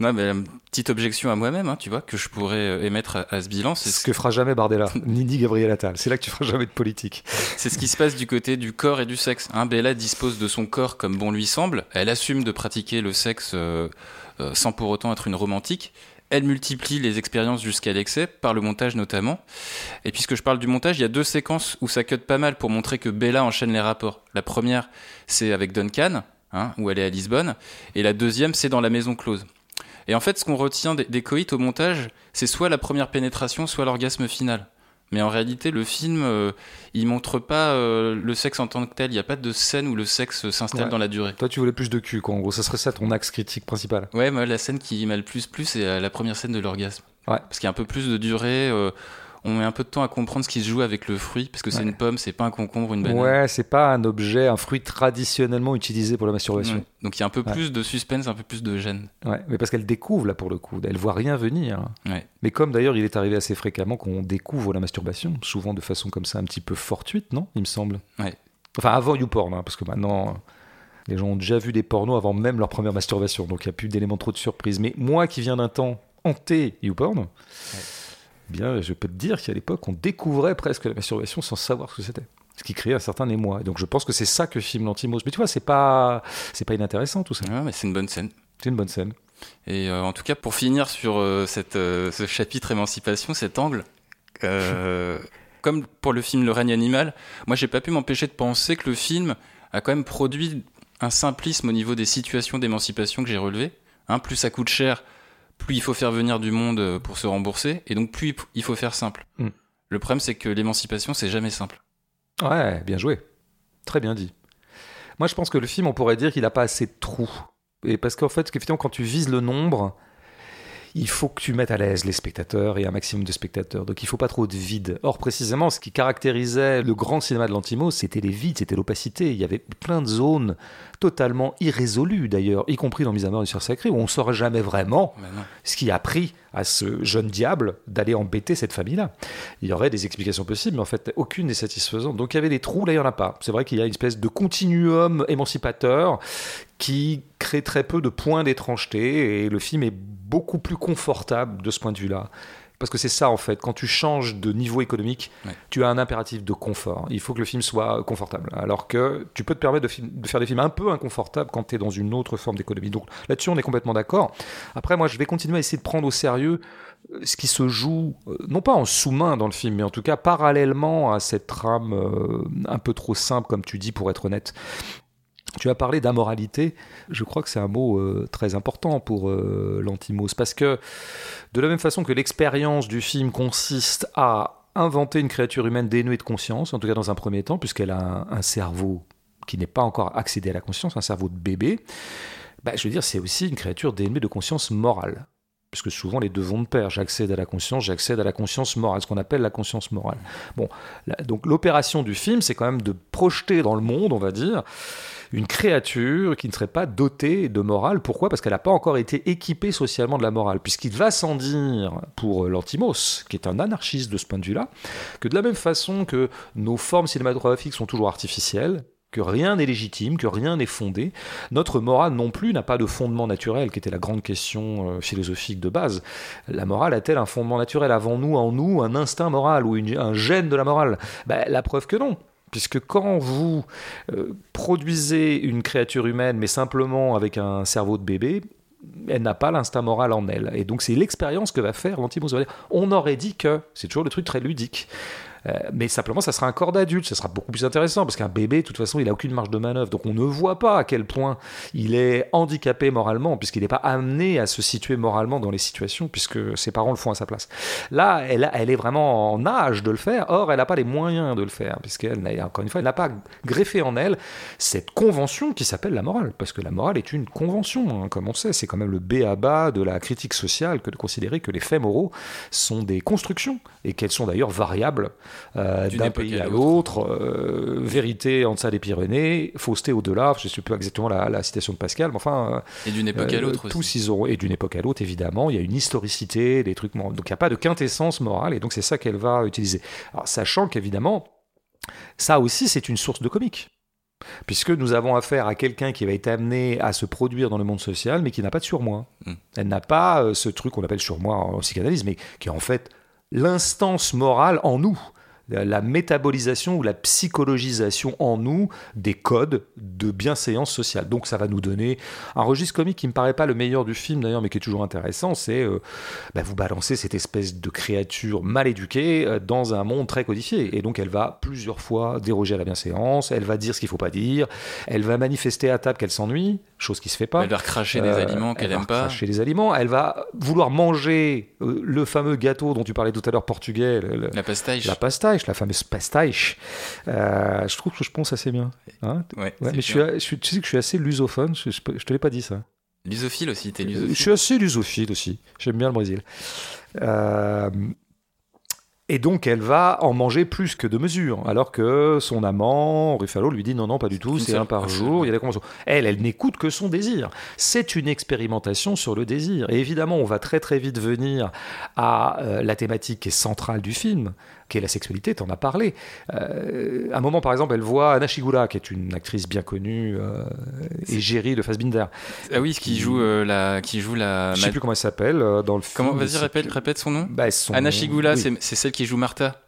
Non, mais une petite objection à moi-même, hein, tu vois, que je pourrais émettre à, ce bilan. C'est ce que fera jamais Bardella, <laughs> ni dit Gabriel Attal. C'est là que tu feras jamais de politique. C'est ce qui se passe du côté du corps et du sexe. Hein, Bella dispose de son corps comme bon lui semble. Elle assume de pratiquer le sexe sans pour autant être une romantique elle multiplie les expériences jusqu'à l'excès, par le montage notamment. Et puisque je parle du montage, il y a deux séquences où ça cut pas mal pour montrer que Bella enchaîne les rapports. La première, c'est avec Duncan, hein, où elle est à Lisbonne, et la deuxième, c'est dans la maison close. Et en fait, ce qu'on retient des, des coïts au montage, c'est soit la première pénétration, soit l'orgasme final. Mais en réalité, le film, euh, il montre pas euh, le sexe en tant que tel. Il n'y a pas de scène où le sexe s'installe Ouais. dans la durée. Toi, tu voulais plus de cul, quoi. En gros, ça serait ça ton axe critique principal. Ouais, moi, la scène qui m'a le plus plu, c'est euh, la première scène de l'orgasme. Ouais. Parce qu'il y a un peu plus de durée. Euh, on met un peu de temps à comprendre ce qui se joue avec le fruit, parce que c'est Ouais. une pomme, c'est pas un concombre, une banane. Ouais, c'est pas un objet, un fruit traditionnellement utilisé pour la masturbation. Ouais. Donc il y a un peu Ouais. plus de suspense, un peu plus de gêne. Ouais, mais parce qu'elle découvre là pour le coup, elle voit rien venir. Ouais. Mais comme d'ailleurs il est arrivé assez fréquemment qu'on découvre la masturbation, souvent de façon comme ça un petit peu fortuite, non Il me semble? Ouais. Enfin avant YouPorn, hein, parce que maintenant les gens ont déjà vu des pornos avant même leur première masturbation, donc il n'y a plus d'éléments trop de surprise. Mais moi qui viens d'un temps hanté YouPorn, bien je peux te dire qu'à l'époque on découvrait presque la masturbation sans savoir ce que c'était. Ce qui créait un certain émoi. Et donc je pense que c'est ça que filme l'antimos. Mais tu vois, c'est pas, c'est pas inintéressant tout ça. Ouais, mais c'est une bonne scène. C'est une bonne scène. Et euh, en tout cas, pour finir sur euh, cette, euh, ce chapitre émancipation, cet angle, <laughs> comme pour le film Le règne animal, moi j'ai pas pu m'empêcher de penser que le film a quand même produit un simplisme au niveau des situations d'émancipation que j'ai relevées. Hein, plus ça coûte cher, plus il faut faire venir du monde euh, pour se rembourser, et donc plus il faut faire simple. Mm. Le problème, c'est que l'émancipation, c'est jamais simple. Ouais, bien joué. Très bien dit. Moi, je pense que le film, on pourrait dire qu'il n'a pas assez de trous. Et parce qu'en fait, effectivement, quand tu vises le nombre, il faut que tu mettes à l'aise les spectateurs et un maximum de spectateurs. Donc il faut pas trop de vide. Or, précisément, ce qui caractérisait le grand cinéma de l'Antimo, c'était les vides, c'était l'opacité. Il y avait plein de zones totalement irrésolues, d'ailleurs, y compris dans Mise à mort du Sœur Sacré, où on ne saurait jamais vraiment ce qui a pris à ce jeune diable d'aller embêter cette famille-là. Il y aurait des explications possibles, mais en fait, aucune n'est satisfaisante. Donc il y avait des trous, là il n'y en a pas. C'est vrai qu'il y a une espèce de continuum émancipateur qui crée très peu de points d'étrangeté, et le film est beaucoup plus confortable de ce point de vue-là. Parce que c'est ça, en fait, quand tu changes de niveau économique, Ouais. tu as un impératif de confort. Il faut que le film soit confortable. Alors que tu peux te permettre de, film- de faire des films un peu inconfortables quand tu es dans une autre forme d'économie. Donc là-dessus, on est complètement d'accord. Après, moi, je vais continuer à essayer de prendre au sérieux euh, ce qui se joue, euh, non pas en sous-main dans le film, mais en tout cas parallèlement à cette trame euh, un peu trop simple, comme tu dis, pour être honnête. Tu as parlé d'amoralité, je crois que c'est un mot euh, très important pour euh, l'antimos, parce que de la même façon que l'expérience du film consiste à inventer une créature humaine dénuée de conscience, en tout cas dans un premier temps, puisqu'elle a un, cerveau qui n'est pas encore accédé à la conscience, un cerveau de bébé, bah, je veux dire, c'est aussi une créature dénuée de conscience morale. Puisque souvent les deux vont de pair. J'accède à la conscience, j'accède à la conscience morale, ce qu'on appelle la conscience morale. Bon, donc l'opération du film, c'est quand même de projeter dans le monde, on va dire, une créature qui ne serait pas dotée de morale. Pourquoi? Parce qu'elle n'a pas encore été équipée socialement de la morale. Puisqu'il va sans dire pour l'Antimos, qui est un anarchiste de ce point de vue-là, que de la même façon que nos formes cinématographiques sont toujours artificielles, que rien n'est légitime, que rien n'est fondé. Notre morale non plus n'a pas de fondement naturel, qui était la grande question euh, philosophique de base. La morale a-t-elle un fondement naturel Avons-nous en nous un instinct moral ou un gène de la morale? Ben, La preuve que non. Puisque quand vous euh, produisez une créature humaine, mais simplement avec un cerveau de bébé, elle n'a pas l'instinct moral en elle. Et donc c'est l'expérience que va faire l'antimos. On aurait dit que, c'est toujours le truc très ludique, euh, mais simplement, ça sera un corps d'adulte, ça sera beaucoup plus intéressant parce qu'un bébé, de toute façon, il n'a aucune marge de manœuvre. Donc on ne voit pas à quel point il est handicapé moralement, puisqu'il n'est pas amené à se situer moralement dans les situations, puisque ses parents le font à sa place. Là, elle, elle est vraiment en âge de le faire, or elle n'a pas les moyens de le faire, puisqu'elle, encore une fois, elle n'a pas greffé en elle cette convention qui s'appelle la morale, parce que la morale est une convention, hein, comme on sait, c'est quand même le b à bas de la critique sociale que de considérer que les faits moraux sont des constructions, et qu'elles sont d'ailleurs variables euh, d'un pays à l'autre, euh, vérité en deçà des Pyrénées, fausseté au-delà, je ne sais plus exactement la, citation de Pascal, mais enfin... et d'une époque à l'autre tous aussi. Ils auront, et d'une époque à l'autre, évidemment, il y a une historicité, des trucs... Donc il n'y a pas de quintessence morale, et donc c'est ça qu'elle va utiliser. Alors, sachant qu'évidemment, ça aussi c'est une source de comique puisque nous avons affaire à quelqu'un qui va être amené à se produire dans le monde social, mais qui n'a pas de surmoi. Hmm. Elle n'a pas ce truc qu'on appelle surmoi en psychanalyse, mais qui est en fait l'instance morale en nous la métabolisation ou la psychologisation en nous des codes de bienséance sociale. Donc ça va nous donner un registre comique qui me paraît pas le meilleur du film d'ailleurs, mais qui est toujours intéressant, c'est euh, bah, vous balancer cette espèce de créature mal éduquée euh, dans un monde très codifié. Et donc elle va plusieurs fois déroger à la bienséance, elle va dire ce qu'il faut pas dire, elle va manifester à table qu'elle s'ennuie, chose qui se fait pas. Elle va recracher des euh, aliments qu'elle aime pas. Cracher des aliments, elle va vouloir manger le fameux gâteau dont tu parlais tout à l'heure portugais, la pastache. La pastache la fameuse pastiche. Euh, je trouve que je pense assez bien. Hein ouais, mais je suis, tu sais que je suis assez lusophone, je, je, te l'ai pas dit ça. Lusophile aussi, t'es lusophile. Je suis assez lusophile aussi, j'aime bien le Brésil. Euh, et donc, elle va en manger plus que de mesure, alors que son amant, Ruffalo, lui dit non, non, pas du tout, c'est un par jour, il y a des conventions. Elle, elle n'écoute que son désir. C'est une expérimentation sur le désir. Et évidemment, on va très très vite venir à euh, la thématique qui est centrale du film, la sexualité, tu en as parlé. Euh, à un moment, par exemple, elle voit Anna Shigula, qui est une actrice bien connue, euh, égérie de Fassbinder. Ah oui, qui joue euh, la... Qui joue la... Je sais plus comment elle s'appelle dans le film. Comment Vas-y, répète, répète son nom bah, Anna Shigula, c'est celle qui joue Martha.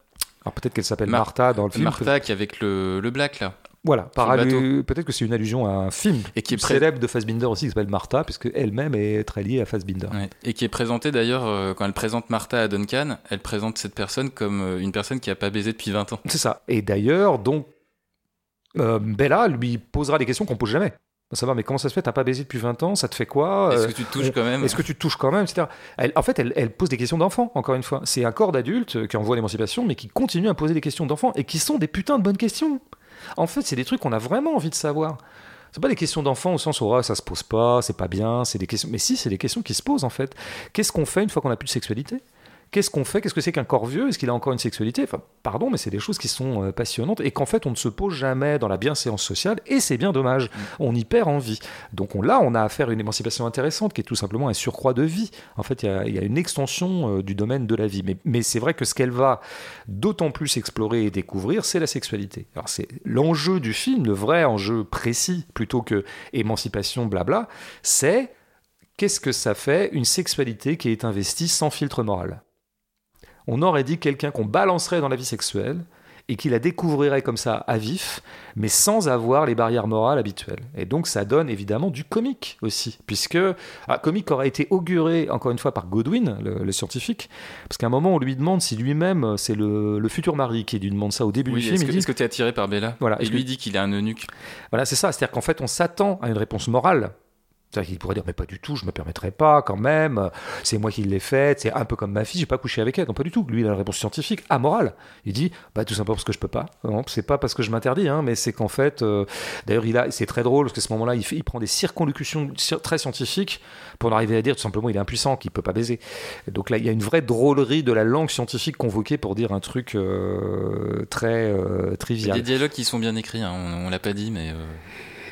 Alors peut-être qu'elle s'appelle Martha dans le film. Martha qui est avec le, le black là. Voilà, peut-être que c'est une allusion à un film et qui est célèbre de Fassbinder aussi qui s'appelle Martha, puisque elle-même est très liée à Fassbinder. Et qui est présentée d'ailleurs, euh, quand elle présente Martha à Duncan, elle présente cette personne comme euh, une personne qui n'a pas baisé depuis 20 ans. C'est ça. Et d'ailleurs, donc, euh, Bella lui posera des questions qu'on pose jamais. Ça va, mais comment ça se fait T'as pas baisé depuis 20 ans Ça te fait quoi Est-ce que tu te touches quand même? Est-ce que tu te touches quand même etc. en fait, elle, elle, pose des questions d'enfant, encore une fois. C'est un corps d'adulte qui envoie l'émancipation, mais qui continue à poser des questions d'enfant et qui sont des putains de bonnes questions. En fait, c'est des trucs qu'on a vraiment envie de savoir. C'est pas des questions d'enfants au sens où oh, ça se pose pas, c'est pas bien, c'est des questions. Mais si, c'est des questions qui se posent en fait. Qu'est-ce qu'on fait une fois qu'on n'a plus de sexualité? Qu'est-ce qu'on fait Qu'est-ce que c'est qu'un corps vieux? Est-ce qu'il a encore une sexualité? Enfin, pardon, mais c'est des choses qui sont euh, passionnantes et qu'en fait on ne se pose jamais dans la bienséance sociale et c'est bien dommage. Mm. On y perd en vie. Donc on, là, on a affaire à une émancipation intéressante qui est tout simplement un surcroît de vie. En fait, il y, a une extension euh, du domaine de la vie. Mais, mais c'est vrai que ce qu'elle va d'autant plus explorer et découvrir, c'est la sexualité. Alors c'est l'enjeu du film, le vrai enjeu précis, plutôt que émancipation, blabla, c'est qu'est-ce que ça fait une sexualité qui est investie sans filtre moral? On aurait dit quelqu'un qu'on balancerait dans la vie sexuelle et qui la découvrirait comme ça à vif, mais sans avoir les barrières morales habituelles. Et donc ça donne évidemment du comique aussi, puisque un ah, comique aurait été auguré encore une fois par Godwin, le, scientifique, parce qu'à un moment on lui demande si lui-même c'est le, futur mari qui lui demande ça au début du film. Est-ce que tu es attiré par Bella? Voilà. Et lui dit qu'il a un eunuque. Voilà, c'est ça. C'est-à-dire qu'en fait on s'attend à une réponse morale qu'il pourrait dire, mais pas du tout, je me permettrai pas quand même, c'est moi qui l'ai faite, c'est un peu comme ma fille, j'ai pas couché avec elle. Non, pas du tout. Lui, il a la réponse scientifique, amorale. Il dit, bah, tout simplement parce que je peux pas. Non, c'est pas parce que je m'interdis, hein, mais c'est qu'en fait, euh, d'ailleurs, il c'est très drôle parce qu'à ce moment-là, il, il prend des circonlocutions très scientifiques pour en arriver à dire tout simplement, il est impuissant, qu'il peut pas baiser. donc là, il y a une vraie drôlerie de la langue scientifique convoquée pour dire un truc euh, très euh, trivial. Il des dialogues qui sont bien écrits, hein, on, on l'a pas dit, mais.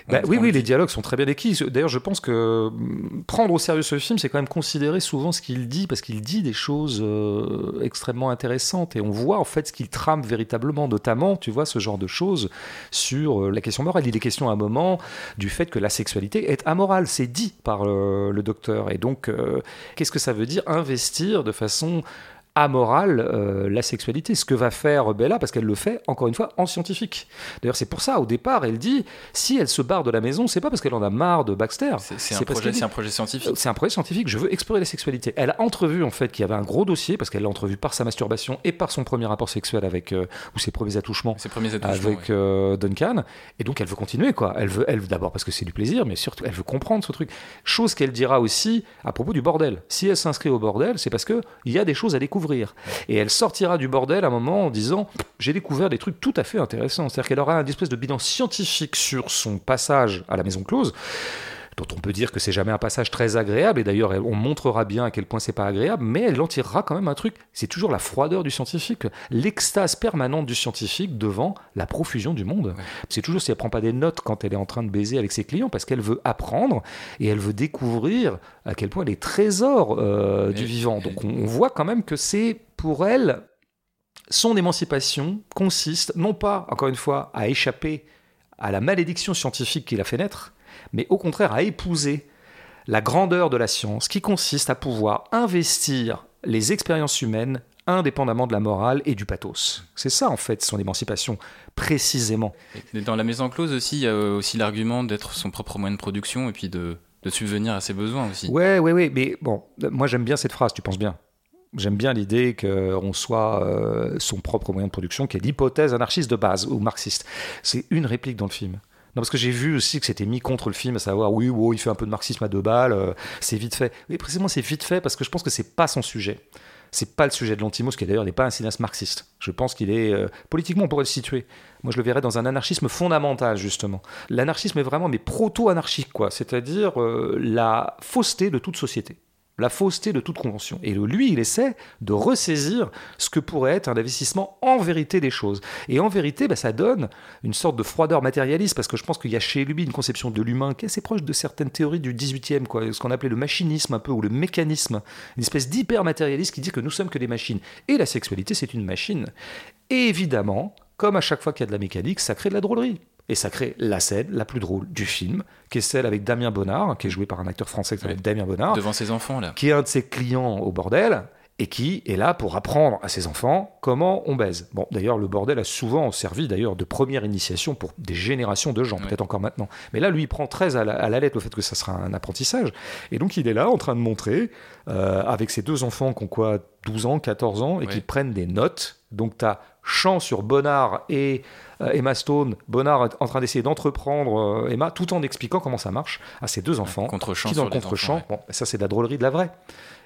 Bah oui, oui, les dialogues sont très bien écrits. D'ailleurs, je pense que mm, prendre au sérieux ce film, c'est quand même considérer souvent ce qu'il dit, parce qu'il dit des choses euh, extrêmement intéressantes, et on voit en fait ce qu'il trame véritablement, notamment, tu vois, ce genre de choses sur euh, la question morale. Il est question à un moment du fait que la sexualité est amorale, c'est dit par le, le docteur. Et donc, qu'est-ce que ça veut dire investir de façon amorale euh, la sexualité. Ce que va faire Bella, parce qu'elle le fait, encore une fois, en scientifique. D'ailleurs, c'est pour ça, au départ, elle dit si elle se barre de la maison, c'est pas parce qu'elle en a marre de Baxter. C'est un, projet, un projet scientifique. C'est un projet scientifique. Je veux explorer la sexualité. Elle a entrevu, en fait, qu'il y avait un gros dossier, parce qu'elle l'a entrevu par sa masturbation et par son premier rapport sexuel avec, euh, ou ses premiers attouchements, ses premiers attouchements avec euh, Duncan. Et donc, elle veut continuer, quoi. Elle veut, elle, d'abord parce que c'est du plaisir, mais surtout, elle veut comprendre ce truc. Chose qu'elle dira aussi à propos du bordel. Si elle s'inscrit au bordel, c'est parce qu'il y a des choses à Et elle sortira du bordel à un moment en disant j'ai découvert des trucs tout à fait intéressants. C'est-à-dire qu'elle aura un espèce de bilan scientifique sur son passage à la maison close dont on peut dire que c'est jamais un passage très agréable, et d'ailleurs on montrera bien à quel point c'est pas agréable, mais elle en tirera quand même un truc, c'est toujours la froideur du scientifique, l'extase permanente du scientifique devant la profusion du monde. C'est toujours si elle prend pas des notes quand elle est en train de baiser avec ses clients, parce qu'elle veut apprendre, et elle veut découvrir à quel point les trésors euh, du vivant. Donc on voit quand même que c'est pour elle, son émancipation consiste non pas, encore une fois, à échapper à la malédiction scientifique qui l'a fait naître, mais au contraire à épouser la grandeur de la science qui consiste à pouvoir investir les expériences humaines indépendamment de la morale et du pathos. C'est ça en fait son émancipation précisément. Dans la maison close aussi, il y a aussi l'argument d'être son propre moyen de production et puis de, de subvenir à ses besoins aussi. Ouais, ouais, ouais, mais bon, moi j'aime bien cette phrase, tu penses bien J'aime bien l'idée qu'on soit euh, son propre moyen de production, qui est l'hypothèse anarchiste de base ou marxiste. C'est une réplique dans le film. Non, parce que j'ai vu aussi que c'était mis contre le film, à savoir, oui, il fait un peu de marxisme à deux balles, euh, c'est vite fait. Oui, précisément, c'est vite fait parce que je pense que c'est pas son sujet. C'est pas le sujet de l'Antimos, qui d'ailleurs n'est pas un cinéaste marxiste. Je pense qu'il est. Euh, politiquement, on pourrait le situer. Moi, je le verrais dans un anarchisme fondamental, justement. L'anarchisme est vraiment, mais proto-anarchique, quoi. C'est-à-dire la fausseté de toute société la fausseté de toute convention. Et lui, il essaie de ressaisir ce que pourrait être un investissement en vérité des choses. Et en vérité, bah, ça donne une sorte de froideur matérialiste, parce que je pense qu'il y a chez lui une conception de l'humain qui est assez proche de certaines théories du 18e, quoi, ce qu'on appelait le machinisme un peu, ou le mécanisme, une espèce d'hyper matérialiste qui dit que nous sommes que des machines. Et la sexualité, c'est une machine. Et évidemment, comme à chaque fois qu'il y a de la mécanique, ça crée de la drôlerie. Et ça crée la scène la plus drôle du film, qui est celle avec Damien Bonnard, qui est joué par un acteur français qui s'appelle Damien Bonnard. Devant ses enfants, là. Qui est un de ses clients au bordel et qui est là pour apprendre à ses enfants comment on baise. Bon, d'ailleurs, le bordel a souvent servi d'ailleurs de première initiation pour des générations de gens, peut-être encore maintenant. Mais là, lui, il prend très à la, lettre le fait que ça sera un apprentissage. Et donc, il est là en train de montrer, euh, avec ses deux enfants qui ont quoi, 12 ans, 14 ans, et qui prennent des notes. Donc, tu as chant sur Bonnard et euh, Emma Stone, Bonnard en train d'essayer d'entreprendre euh, Emma, tout en expliquant comment ça marche à ses deux enfants. contre qui dans le contre-champ, bon, ça c'est de la drôlerie de la vraie.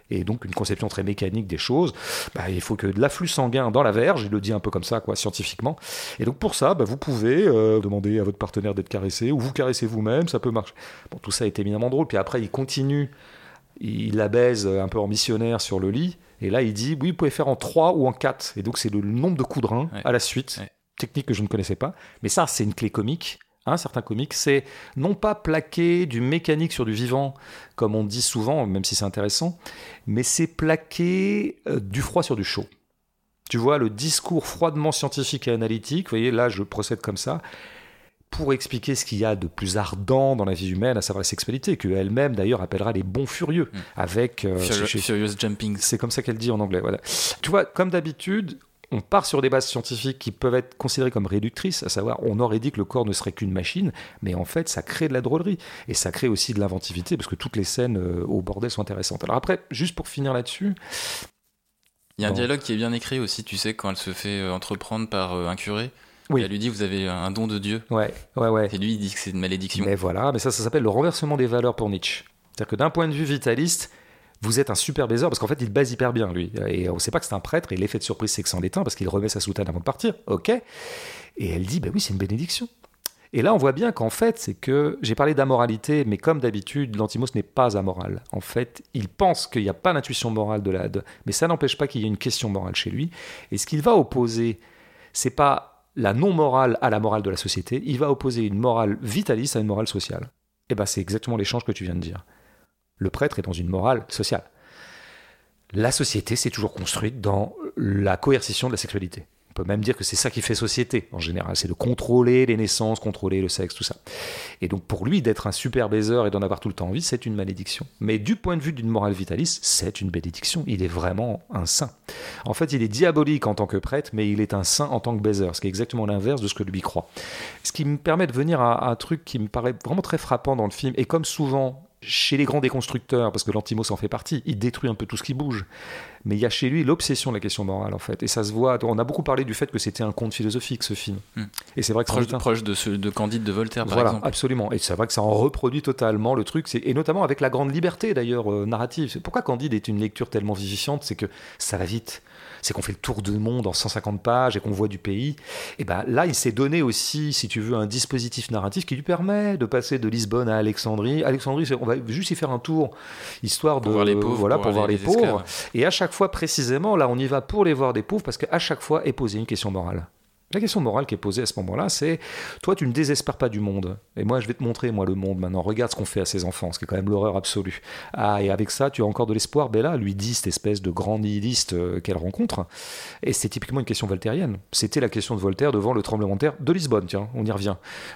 Et donc une conception très mécanique des choses. Bah, il faut que de l'afflux sanguin dans la verge, il le dit un peu comme ça, quoi, scientifiquement. Et donc pour ça, bah, vous pouvez euh, demander à votre partenaire d'être caressé, ou vous caressez vous-même, ça peut marcher. Bon, tout ça est éminemment drôle. Puis après, il continue, il la baise un peu en missionnaire sur le lit. Et là, il dit, oui, vous pouvez faire en 3 ou en 4. Et donc, c'est le nombre de coups de rein à la suite. Technique que je ne connaissais pas. Mais ça, c'est une clé comique. Hein, certains comiques, c'est non pas plaquer du mécanique sur du vivant, comme on dit souvent, même si c'est intéressant, mais c'est plaquer euh, du froid sur du chaud. Tu vois, le discours froidement scientifique et analytique, vous voyez, là, je procède comme ça pour expliquer ce qu'il y a de plus ardent dans la vie humaine, à savoir la sexualité, que elle-même d'ailleurs appellera les bons furieux, mm. avec... Euh, furious, jumping. C'est comme ça qu'elle dit en anglais, voilà. Tu vois, comme d'habitude, on part sur des bases scientifiques qui peuvent être considérées comme réductrices, à savoir on aurait dit que le corps ne serait qu'une machine, mais en fait ça crée de la drôlerie et ça crée aussi de l'inventivité parce que toutes les scènes euh, au bordel sont intéressantes. Alors après, juste pour finir là-dessus, il y a un dialogue qui est bien écrit aussi, tu sais, quand elle se fait euh, entreprendre par un curé. Oui. elle lui dit, vous avez un don de Dieu. Ouais, ouais, ouais. Et lui, il dit que c'est une malédiction. Mais voilà, mais ça, ça s'appelle le renversement des valeurs pour Nietzsche. C'est-à-dire que d'un point de vue vitaliste, vous êtes un super baiser, parce qu'en fait, il base hyper bien, lui. Et on ne sait pas que c'est un prêtre, et l'effet de surprise, c'est que c'en est un, parce qu'il remet sa soutane avant de partir. Ok. Et elle dit, bah oui, c'est une bénédiction. Et là, on voit bien qu'en fait, c'est que j'ai parlé d'amoralité, mais comme d'habitude, l'antimos n'est pas amoral. En fait, il pense qu'il n'y a pas d'intuition morale de la, mais ça n'empêche pas qu'il y ait une question morale chez lui. Et ce qu'il va opposer, c'est pas la non-morale à la morale de la société, il va opposer une morale vitaliste à une morale sociale. Et ben c'est exactement l'échange que tu viens de dire. Le prêtre est dans une morale sociale. La société s'est toujours construite dans la coercition de la sexualité. Peut même dire que c'est ça qui fait société en général, c'est de contrôler les naissances, contrôler le sexe, tout ça. Et donc pour lui, d'être un super baiser et d'en avoir tout le temps envie, c'est une malédiction. Mais du point de vue d'une morale vitaliste, c'est une bénédiction. Il est vraiment un saint. En fait, il est diabolique en tant que prêtre, mais il est un saint en tant que baiser, ce qui est exactement l'inverse de ce que lui croit. Ce qui me permet de venir à un truc qui me paraît vraiment très frappant dans le film, et comme souvent chez les grands déconstructeurs, parce que l'Antimos en fait partie, il détruit un peu tout ce qui bouge. Mais il y a chez lui l'obsession de la question morale, en fait. Et ça se voit. On a beaucoup parlé du fait que c'était un conte philosophique, ce film. Hmm. Et c'est vrai que proche, proche de, ce, de Candide de Voltaire, par voilà, exemple. absolument. Et c'est vrai que ça en reproduit totalement le truc. Et notamment avec la grande liberté, d'ailleurs, euh, narrative. Pourquoi Candide est une lecture tellement vivifiante C'est que ça va vite c'est qu'on fait le tour du monde en 150 pages et qu'on voit du pays. Et ben là, il s'est donné aussi, si tu veux, un dispositif narratif qui lui permet de passer de Lisbonne à Alexandrie. Alexandrie, on va juste y faire un tour, histoire pour de voir les pauvres, voilà, pour pour, voir les les, pauvres. Et à chaque fois, précisément, là, on y va pour les voir des pauvres parce qu'à chaque fois est posée une question morale. La question morale qui est posée à ce moment-là, c'est toi, tu ne désespères pas du monde. Et moi, je vais te montrer, moi, le monde maintenant. Regarde ce qu'on fait à ces enfants, ce qui est quand même l'horreur absolue. Ah, et avec ça, tu as encore de l'espoir. Bella lui dit cette espèce de grand nihiliste euh, qu'elle rencontre. Et c'est typiquement une question voltairienne. C'était la question de Voltaire devant le tremblement de terre de Lisbonne. Tiens, on y revient.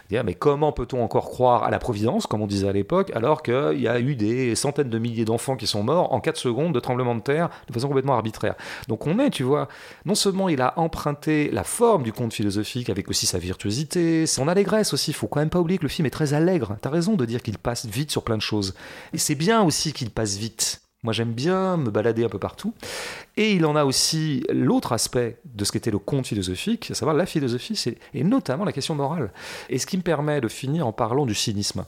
Dire, mais comment peut-on encore croire à la providence, comme on disait à l'époque, alors qu'il y a eu des centaines de milliers d'enfants qui sont morts en 4 secondes de tremblement de terre de façon complètement arbitraire? Donc on est, tu vois, non seulement il a emprunté la forme du philosophique avec aussi sa virtuosité, son allégresse aussi. Il faut quand même pas oublier que le film est très allègre. T'as raison de dire qu'il passe vite sur plein de choses. Et c'est bien aussi qu'il passe vite. Moi, j'aime bien me balader un peu partout. Et il en a aussi l'autre aspect de ce qu'était le conte philosophique, à savoir la philosophie, et notamment la question morale. Et ce qui me permet de finir en parlant du cynisme.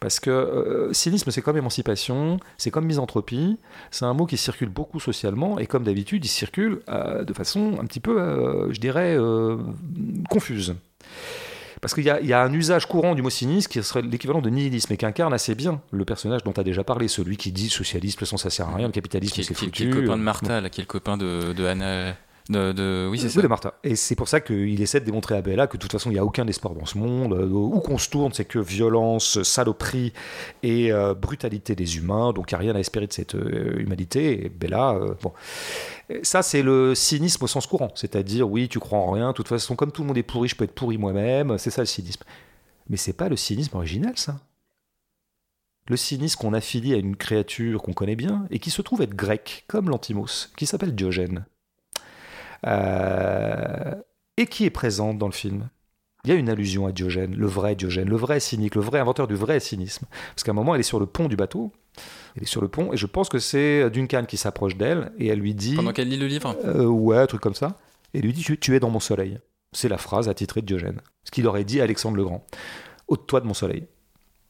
Parce que euh, cynisme, c'est comme émancipation, c'est comme misanthropie, c'est un mot qui circule beaucoup socialement, et comme d'habitude, il circule euh, de façon un petit peu, euh, je dirais, confuse. Parce qu'il y, a- il y a un usage courant du mot cynisme qui serait l'équivalent de nihilisme et qui incarne assez bien le personnage dont tu as déjà parlé, celui qui dit socialisme, de toute façon ça sert à rien, le capitalisme c'est qui foutu. est le copain de Martha, là, qui est le copain de, de Anna. De, de- Oui, c'est Oui, ça. de Martha. Et c'est pour ça qu'il essaie de démontrer à Bella que de toute façon, il n'y a aucun espoir dans ce monde. Euh, Où qu'on se tourne, c'est que violence, saloperie et euh, brutalité des humains. Donc, il n'y a rien à espérer de cette euh, humanité. Et Bella, euh, bon. Ça, c'est le cynisme au sens courant. C'est-à-dire, oui, tu crois en rien. De toute façon, comme tout le monde est pourri, je peux être pourri moi-même. C'est ça le cynisme. Mais c'est pas le cynisme original, ça. Le cynisme qu'on affilie à une créature qu'on connaît bien et qui se trouve être grec, comme l'Antimos, qui s'appelle Diogène. Euh, et qui est présente dans le film? Il y a une allusion à Diogène, le vrai Diogène, le vrai cynique, le vrai inventeur du vrai cynisme. Parce qu'à un moment, elle est sur le pont du bateau. Elle est sur le pont, et je pense que c'est Duncan qui s'approche d'elle, et elle lui dit. Pendant qu'elle lit le livre? Euh, ouais, un truc comme ça. Et lui dit tu, tu es dans mon soleil. C'est la phrase attitrée de Diogène. Ce qu'il aurait dit à Alexandre le Grand. Ôte-toi de mon soleil.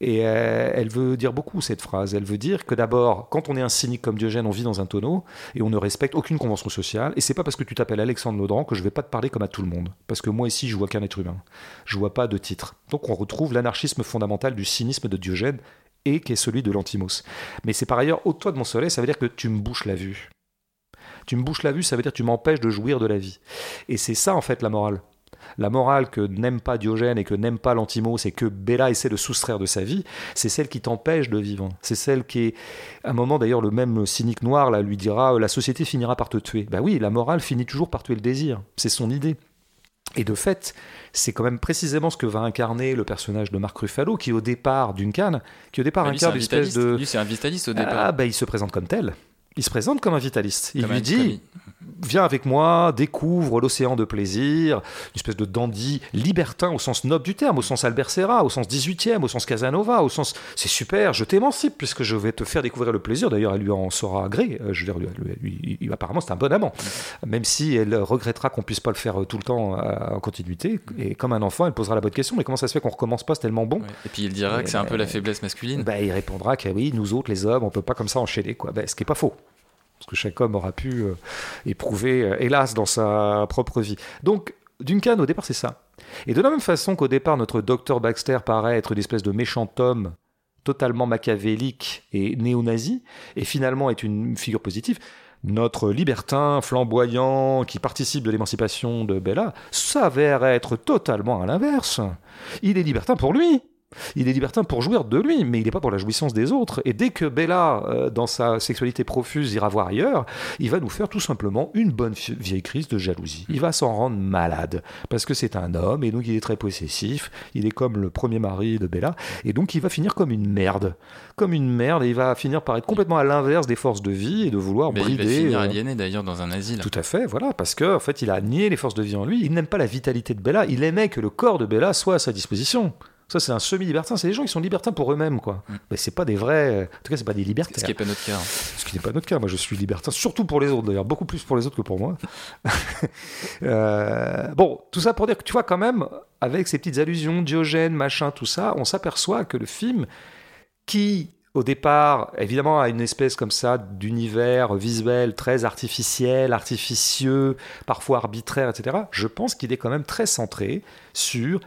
Et euh, elle veut dire beaucoup cette phrase. Elle veut dire que d'abord, quand on est un cynique comme Diogène, on vit dans un tonneau et on ne respecte aucune convention sociale. Et c'est pas parce que tu t'appelles Alexandre Lodran que je vais pas te parler comme à tout le monde. Parce que moi ici, je vois qu'un être humain. Je vois pas de titre. Donc on retrouve l'anarchisme fondamental du cynisme de Diogène et qui est celui de l'antimos. Mais c'est par ailleurs, ôte-toi de mon soleil, ça veut dire que tu me bouches la vue. Tu me bouches la vue, ça veut dire que tu m'empêches de jouir de la vie. Et c'est ça en fait la morale. La morale que n'aime pas Diogène et que n'aime pas l'antimos et que Bella essaie de soustraire de sa vie, c'est celle qui t'empêche de vivre. C'est celle qui est. À un moment d'ailleurs, le même cynique noir là, lui dira La société finira par te tuer. Ben oui, la morale finit toujours par tuer le désir. C'est son idée. Et de fait, c'est quand même précisément ce que va incarner le personnage de Marc Ruffalo, qui au départ d'une canne, qui au départ Bah, un incarne une espèce de. Lui, c'est un vitaliste au départ. Ah, ben il se présente comme tel. Il se présente comme un vitaliste. Il Comme lui un- dit Viens avec moi, découvre l'océan de plaisir, une espèce de dandy libertin au sens noble du terme, au sens Albert Serra, au sens 18e, au sens Casanova, au sens c'est super, je t'émancipe puisque je vais te faire découvrir le plaisir. D'ailleurs, elle lui en sera gré. Euh, Je veux dire, lui, apparemment, c'est un bon amant, même si elle regrettera qu'on puisse pas le faire euh, tout le temps euh, en continuité. Et comme un enfant, elle posera la bonne question mais comment ça se fait qu'on recommence pas C'est tellement bon? Ouais. Et puis il dira que c'est un peu la faiblesse masculine. Bah, il répondra que oui, nous autres, les hommes, on peut pas comme ça enchaîner, quoi. Bah, ce qui est pas faux. Parce que chaque homme aura pu euh, éprouver, euh, hélas, dans sa propre vie. Donc, Duncan, au départ, c'est ça. Et de la même façon qu'au départ, notre docteur Baxter paraît être une espèce de méchant homme totalement machiavélique et néo-nazi, et finalement est une figure positive, notre libertin flamboyant qui participe de l'émancipation de Bella s'avère être totalement à l'inverse. Il est libertin pour lui. Il est libertin pour jouir de lui, mais il n'est pas pour la jouissance des autres. Et dès que Bella, euh, dans sa sexualité profuse, ira voir ailleurs, il va nous faire tout simplement une bonne vieille crise de jalousie. Il va s'en rendre malade, parce que c'est un homme, et donc il est très possessif, il est comme le premier mari de Bella, et donc il va finir comme une merde. Comme une merde, et il va finir par être complètement à l'inverse des forces de vie et de vouloir brider. Il va finir euh, aliéné d'ailleurs dans un asile. Tout à fait, voilà, parce qu'en en fait il a nié les forces de vie en lui, il n'aime pas la vitalité de Bella, il aimait que le corps de Bella soit à sa disposition. Ça, c'est un semi-libertin. C'est des gens qui sont libertins pour eux-mêmes, quoi. Mm. Mais c'est pas des vrais. En tout cas, c'est pas des libertaires. Ce qui n'est pas notre cas. Hein. Ce qui n'est pas notre cas. Moi, je suis libertin, surtout pour les autres, d'ailleurs. Beaucoup plus pour les autres que pour moi. <laughs> Euh, bon, tout ça pour dire que tu vois, quand même, avec ces petites allusions, Diogène, machin, tout ça, on s'aperçoit que le film, qui au départ, évidemment, a une espèce comme ça d'univers visuel très artificiel, artificieux, parfois arbitraire, etc. Je pense qu'il est quand même très centré sur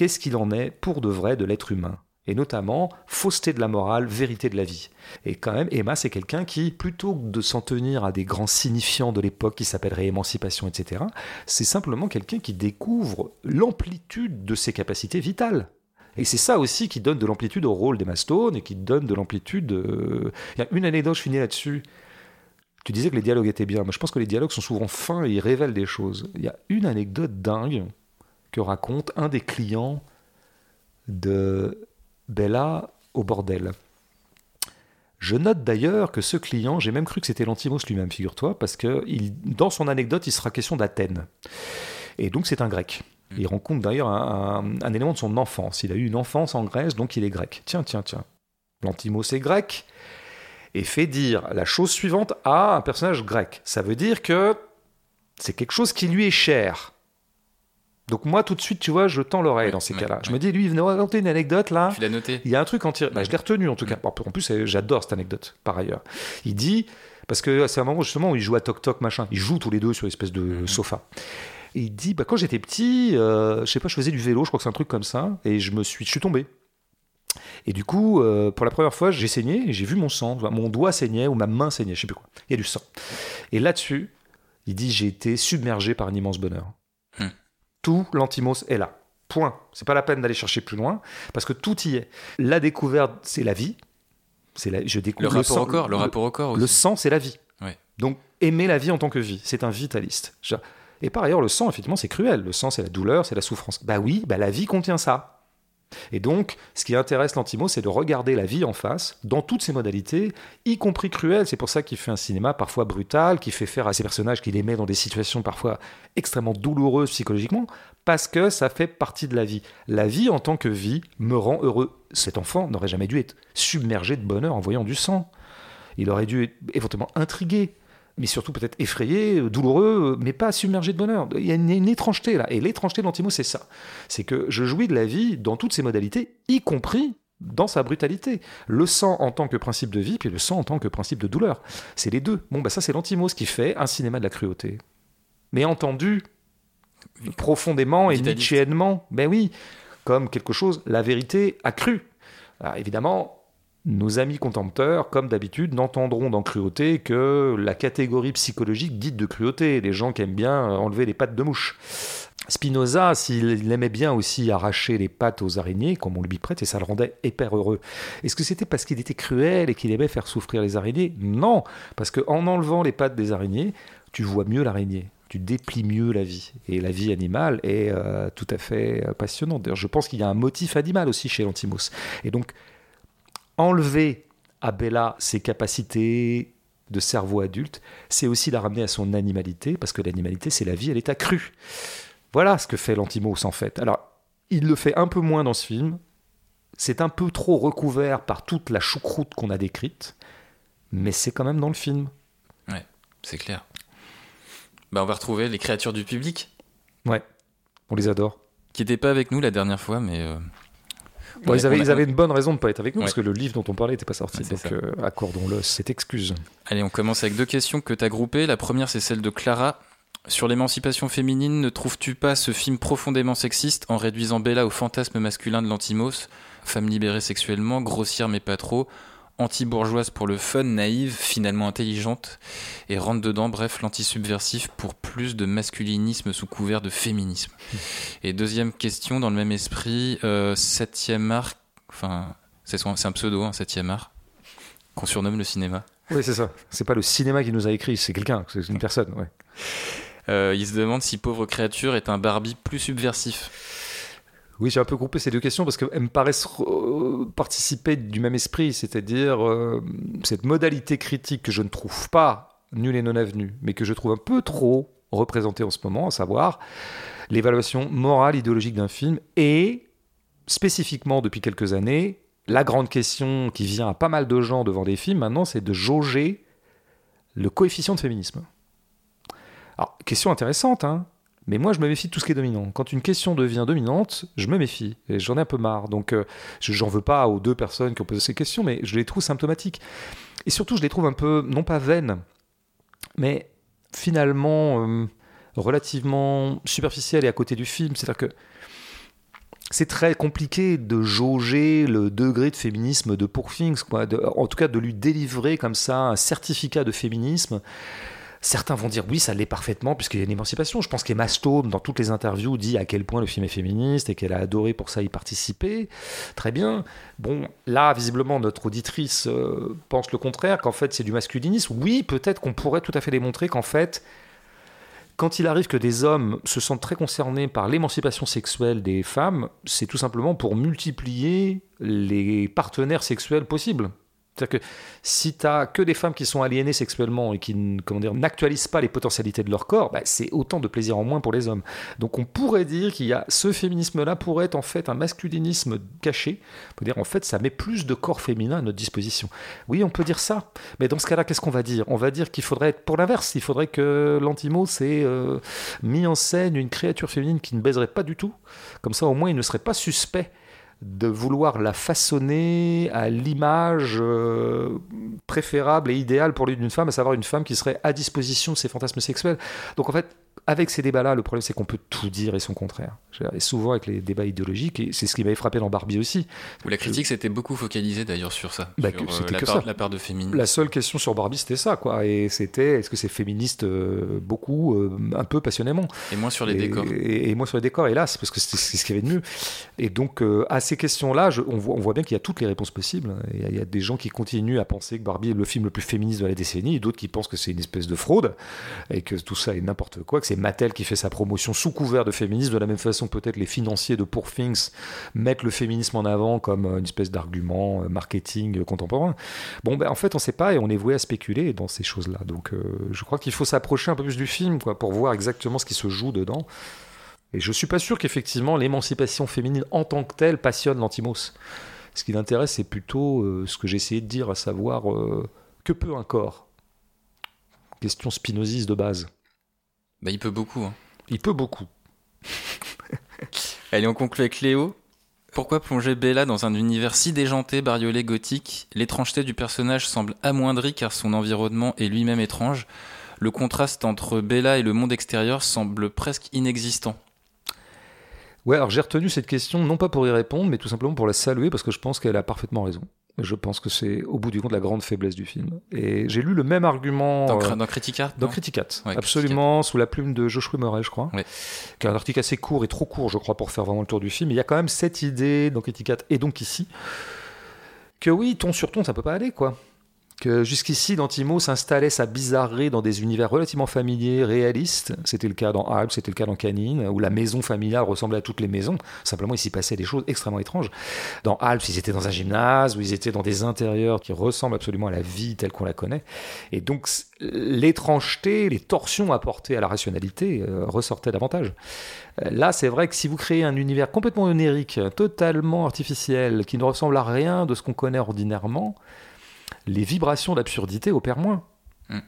qu'est-ce qu'il en est pour de vrai de l'être humain et notamment fausseté de la morale, vérité de la vie. Et quand même, Emma, c'est quelqu'un qui, plutôt que de s'en tenir à des grands signifiants de l'époque qui s'appelleraient émancipation, etc., c'est simplement quelqu'un qui découvre l'amplitude de ses capacités vitales. Et c'est ça aussi qui donne de l'amplitude au rôle d'Emma Stone et qui donne de l'amplitude. Euh, il y a une anecdote, je finis là-dessus. Tu disais que les dialogues étaient bien. mais je pense que les dialogues sont souvent fins et ils révèlent des choses. Il y a une anecdote dingue que raconte un des clients de Bella au bordel. Je note d'ailleurs que ce client, j'ai même cru que c'était Lantimos lui-même, figure-toi, parce que dans son anecdote, il sera question d'Athènes. Et donc c'est un grec. Il rencontre d'ailleurs un, élément de son enfance. Il a eu une enfance en Grèce, donc il est grec. Tiens, tiens, tiens. Lantimos est grec et fait dire la chose suivante à un personnage grec. Ça veut dire que c'est quelque chose qui lui est cher. Donc moi, tout de suite, tu vois, je tends l'oreille dans ces cas-là. Je me dis, lui, il venait raconter une anecdote là. Tu l'as noté Il y a un truc en. Bah, je l'ai retenu en tout cas. En plus, j'adore cette anecdote, par ailleurs. Il dit, parce que c'est un moment justement où il joue à Toc Toc, machin. Ils jouent tous les deux sur une espèce de mhm. sofa. Et il dit, bah, quand j'étais petit, euh, je sais pas, je faisais du vélo, je crois que c'est un truc comme ça, et je me suis, je suis tombé. Et du coup, euh, pour la première fois, j'ai saigné et j'ai vu mon sang. Mon doigt saignait ou ma main saignait, je sais plus quoi. Il y a du sang. Et là-dessus, il dit, j'ai été submergé par un immense bonheur. Tout l'antimos est là. Point. C'est pas la peine d'aller chercher plus loin parce que tout y est. La découverte, c'est la vie. C'est la, je découvre le, rapport au corps, le, rapport au corps. Le sang, c'est la vie. Donc aimer la vie en tant que vie, c'est un vitaliste. Et par ailleurs, le sang, effectivement, c'est cruel. Le sang, c'est la douleur, c'est la souffrance. Bah oui, bah la vie contient ça. Et donc, ce qui intéresse l'antimo, c'est de regarder la vie en face, dans toutes ses modalités, y compris cruelles. C'est pour ça qu'il fait un cinéma parfois brutal, qui fait faire à ses personnages qu'il aimait dans des situations parfois extrêmement douloureuses psychologiquement, parce que ça fait partie de la vie. La vie en tant que vie me rend heureux. Cet enfant n'aurait jamais dû être submergé de bonheur en voyant du sang. Il aurait dû être éventuellement intrigué, mais surtout peut-être effrayé, douloureux, mais pas submergé de bonheur. Il y a une, étrangeté là. Et l'étrangeté de l'antimo, c'est ça. C'est que je jouis de la vie dans toutes ses modalités, y compris dans sa brutalité. Le sang en tant que principe de vie, puis le sang en tant que principe de douleur. C'est les deux. Bon, bah ça, c'est l'antimos qui fait un cinéma de la cruauté. Mais entendu profondément et nietzschéennement, ben oui, comme quelque chose, la vérité accrue. Alors évidemment, nos amis contempteurs, comme d'habitude, n'entendront dans cruauté que la catégorie psychologique dite de cruauté, les gens qui aiment bien enlever les pattes de mouche. Spinoza, s'il aimait bien aussi arracher les pattes aux araignées, comme on lui prête, et ça le rendait hyper heureux. Est-ce que c'était parce qu'il était cruel et qu'il aimait faire souffrir les araignées? Non, parce qu'en enlevant les pattes des araignées, tu vois mieux l'araignée tu déplies mieux la vie. Et la vie animale est euh, tout à fait passionnante. D'ailleurs, je pense qu'il y a un motif animal aussi chez l'Antimos. Et donc, enlever à Bella ses capacités de cerveau adulte, c'est aussi la ramener à son animalité, parce que l'animalité, c'est la vie à l'état cru. Voilà ce que fait l'Antimos en fait. Alors, il le fait un peu moins dans ce film. C'est un peu trop recouvert par toute la choucroute qu'on a décrite, mais c'est quand même dans le film. Ouais, c'est clair. Bah, on va retrouver les créatures du public. Ouais, on les adore. Qui n'étaient pas avec nous la dernière fois, mais euh, ils, avaient, une bonne raison de ne pas être avec nous, parce que le livre dont on parlait n'était pas sorti. donc euh, accordons-le cette excuse. Allez, on commence avec deux questions que tu as groupées. La première, c'est celle de Clara. Sur l'émancipation féminine, ne trouves-tu pas ce film profondément sexiste en réduisant Bella au fantasme masculin de l'antimos, femme libérée sexuellement, grossière mais pas trop, anti-bourgeoise pour le fun, naïve, finalement intelligente, et rentre dedans, bref, l'anti-subversif pour plus de masculinisme sous couvert de féminisme. Et deuxième question, dans le même esprit, euh, septième art, enfin, c'est un pseudo, hein, septième art, qu'on surnomme le cinéma. Oui, c'est ça. C'est pas le cinéma qui nous a écrit, c'est quelqu'un, c'est une personne, ouais. Euh, il se demande si Pauvre créature est un Barbie plus subversif. Oui, j'ai un peu groupé ces deux questions parce qu'elles me paraissent participer du même esprit, c'est-à-dire euh, cette modalité critique que je ne trouve pas nulle et non avenue, mais que je trouve un peu trop représentée en ce moment, à savoir l'évaluation morale, idéologique d'un film et spécifiquement depuis quelques années, la grande question qui vient à pas mal de gens devant des films maintenant, c'est de jauger le coefficient de féminisme. Alors, question intéressante, hein mais moi, je me méfie de tout ce qui est dominant. Quand une question devient dominante, je me méfie. Et j'en ai un peu marre. Donc, euh, je j'en veux pas aux deux personnes qui ont posé ces questions, mais je les trouve symptomatiques. Et surtout, je les trouve un peu, non pas vaines, mais finalement euh, relativement superficielles et à côté du film. C'est-à-dire que c'est très compliqué de jauger le degré de féminisme de Pourfings, quoi. en tout cas, de lui délivrer comme ça un certificat de féminisme Certains vont dire oui, ça l'est parfaitement puisqu'il y a une émancipation. Je pense qu'Emma Stone, dans toutes les interviews, dit à quel point le film est féministe et qu'elle a adoré pour ça y participer. Très bien. Bon, là, visiblement, notre auditrice euh, pense le contraire, qu'en fait c'est du masculinisme. Oui, peut-être qu'on pourrait tout à fait démontrer qu'en fait, quand il arrive que des hommes se sentent très concernés par l'émancipation sexuelle des femmes, c'est tout simplement pour multiplier les partenaires sexuels possibles. C'est-à-dire que si tu as que des femmes qui sont aliénées sexuellement et qui n'actualisent pas les potentialités de leur corps, bah, c'est autant de plaisir en moins pour les hommes. Donc on pourrait dire qu'il y a ce féminisme-là pourrait être en fait un masculinisme caché. On peut dire en fait ça met plus de corps féminin à notre disposition. Oui, on peut dire ça. Mais dans ce cas-là, qu'est-ce qu'on va dire? On va dire qu'il faudrait être pour l'inverse. Il faudrait que l'antimo s'est euh, mis en scène une créature féminine qui ne baiserait pas du tout. Comme ça, au moins, il ne serait pas suspect de vouloir la façonner à l'image euh, préférable et idéale pour lui d'une femme, à savoir une femme qui serait à disposition de ses fantasmes sexuels. Donc en fait, avec ces débats-là, le problème c'est qu'on peut tout dire et son contraire. Et souvent avec les débats idéologiques, et c'est ce qui m'avait frappé dans Barbie aussi. Où la critique s'était beaucoup focalisée d'ailleurs sur ça, bah, sur euh, la, part, la, part, de féminisme. La seule question sur Barbie c'était ça, quoi. Et c'était est-ce que c'est féministe euh, beaucoup, euh, un peu passionnément? Et moins sur les décors. Et, moins sur les décors, hélas, parce que c'est ce qu'il y avait de mieux. Et donc à ces questions-là, on voit, on voit bien qu'il y a toutes les réponses possibles. Il y, a, des gens qui continuent à penser que Barbie est le film le plus féministe de la décennie, et d'autres qui pensent que c'est une espèce de fraude, et que tout ça est n'importe quoi, que c'est Mattel qui fait sa promotion sous couvert de féminisme. De la même façon, peut-être les financiers de Poor Things mettent le féminisme en avant comme une espèce d'argument euh, marketing contemporain. Bon, ben, en fait, on ne sait pas et on est voué à spéculer dans ces choses-là. Donc, euh, je crois qu'il faut s'approcher un peu plus du film pour voir exactement ce qui se joue dedans. Et je suis pas sûr qu'effectivement l'émancipation féminine en tant que telle passionne l'antimos. Ce qui l'intéresse, c'est plutôt euh, ce que j'ai essayé de dire, à savoir que peut un corps? Question spinoziste de base. Bah, il peut beaucoup. Hein. Il peut beaucoup. <laughs> Allez, on conclut avec Léo. Pourquoi plonger Bella dans un univers si déjanté, bariolé, gothique? L'étrangeté du personnage semble amoindrie car son environnement est lui-même étrange. Le contraste entre Bella et le monde extérieur semble presque inexistant. Ouais, alors j'ai retenu cette question non pas pour y répondre, mais tout simplement pour la saluer parce que je pense qu'elle a parfaitement raison. Je pense que c'est au bout du compte la grande faiblesse du film. Et j'ai lu le même argument dans, euh, dans Criticat. Dans Criticat, absolument, sous la plume de Joshua Murray, je crois, qui est un article assez court et trop court, je crois, pour faire vraiment le tour du film. il y a quand même cette idée dans Criticat et donc ici que oui, ton sur ton, ça peut pas aller, quoi que jusqu'ici, Dantimo s'installait sa bizarrerie dans des univers relativement familiers, réalistes. C'était le cas dans Alp, c'était le cas dans Canine, où la maison familiale ressemblait à toutes les maisons. Simplement, il s'y passait des choses extrêmement étranges. Dans Alp, ils étaient dans un gymnase, où ils étaient dans des intérieurs qui ressemblent absolument à la vie telle qu'on la connaît. Et donc, l'étrangeté, les torsions apportées à la rationalité euh, ressortaient davantage. Euh, là, c'est vrai que si vous créez un univers complètement onérique, totalement artificiel, qui ne ressemble à rien de ce qu'on connaît ordinairement, les vibrations d'absurdité opèrent moins. Mm.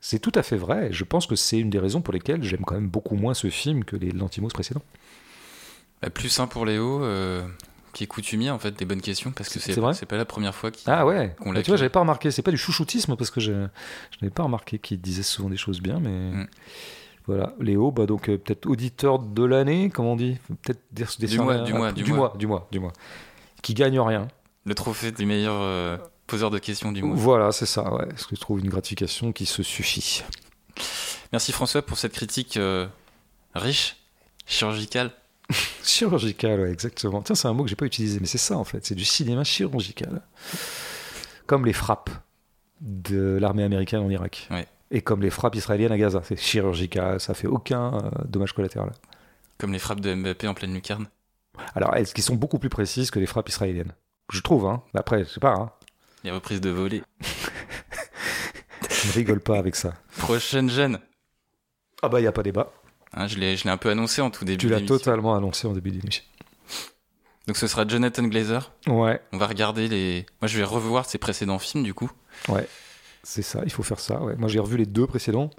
C'est tout à fait vrai. Je pense que c'est une des raisons pour lesquelles j'aime quand même beaucoup moins ce film que les Lantimos précédents. Bah, plus sain pour Léo, euh, qui est coutumier en fait des bonnes questions, parce que c'est c'est pas la première fois qu'il ah ouais. qu'on l'a. Tu vois, j'avais pas remarqué. C'est pas du chouchoutisme parce que je, n'avais pas remarqué qu'il disait souvent des choses bien, mais. Mm. Voilà, Léo, bah donc euh, peut-être auditeur de l'année, comment on dit Peut-être du, mois, du, mois, du, mois, du mois, du mois, qui gagne rien. Le trophée du meilleur euh, poseur de questions du mois. Voilà, c'est ça, ouais. Parce que je trouve une gratification qui se suffit. Merci François pour cette critique euh, riche, chirurgicale. <laughs> chirurgicale, ouais, exactement. Tiens, c'est un mot que j'ai pas utilisé, mais c'est ça en fait. C'est du cinéma chirurgical. Comme les frappes de l'armée américaine en Irak. Ouais. Et comme les frappes israéliennes à Gaza. C'est chirurgical, ça fait aucun euh, dommage collatéral. Comme les frappes de Mbappé en pleine lucarne. Alors, est-ce qu'ils sont beaucoup plus précises que les frappes israéliennes? Je trouve, hein. Après, je sais pas, hein. Les reprises de volée. <laughs> ne rigole pas avec ça. Prochaine gêne. Ah bah, il n'y a pas débat. Hein, je l'ai je l'ai un peu annoncé en tout début Tu l'as totalement annoncé en début d'émission. Donc ce sera Jonathan Glazer. Ouais, On va regarder les... Moi je vais revoir ses précédents films du coup. ouais. C'est ça, il faut faire ça. Ouais. Moi, j'ai revu les deux précédents.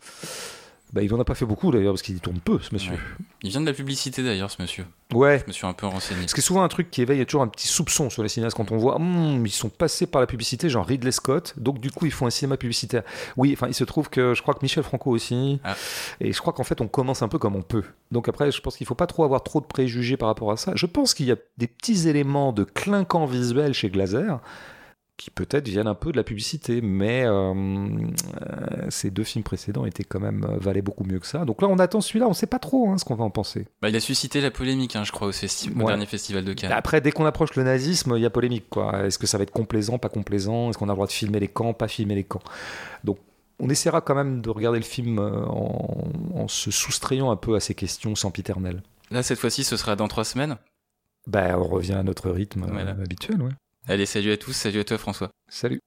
Bah, il en a pas fait beaucoup d'ailleurs, parce qu'il tourne peu, ce monsieur. Il vient de la publicité d'ailleurs ce monsieur. Ouais. Je me suis un peu renseigné. Ce qui est souvent un truc qui éveille toujours un petit soupçon sur les cinéastes quand on voit Hum, ils sont passés par la publicité, genre Ridley Scott, donc du coup ils font un cinéma publicitaire. Oui, enfin il se trouve que je crois que Michel Franco aussi, Ah. et je crois qu'en fait on commence un peu comme on peut. Donc après je pense qu'il faut pas trop avoir trop de préjugés par rapport à ça. Je pense qu'il y a des petits éléments de clinquant visuel chez Glazer qui peut-être viennent un peu de la publicité, mais euh, euh, ces deux films précédents étaient quand même euh, valaient beaucoup mieux que ça. Donc là on attend celui-là, on sait pas trop hein, ce qu'on va en penser. Bah, il a suscité la polémique, hein, je crois, au, festi- au Ouais. dernier festival de Cannes. Après, dès qu'on approche le nazisme, il y a polémique. quoi. Est-ce que ça va être complaisant, pas complaisant? Est-ce qu'on a le droit de filmer les camps, pas filmer les camps? Donc, on essaiera quand même de regarder le film en, en se soustrayant un peu à ces questions sempiternelles. Là, cette fois-ci, ce sera dans trois semaines. Ben, on revient à notre rythme Voilà. habituel. Ouais. Allez, salut à tous, salut à toi François. Salut.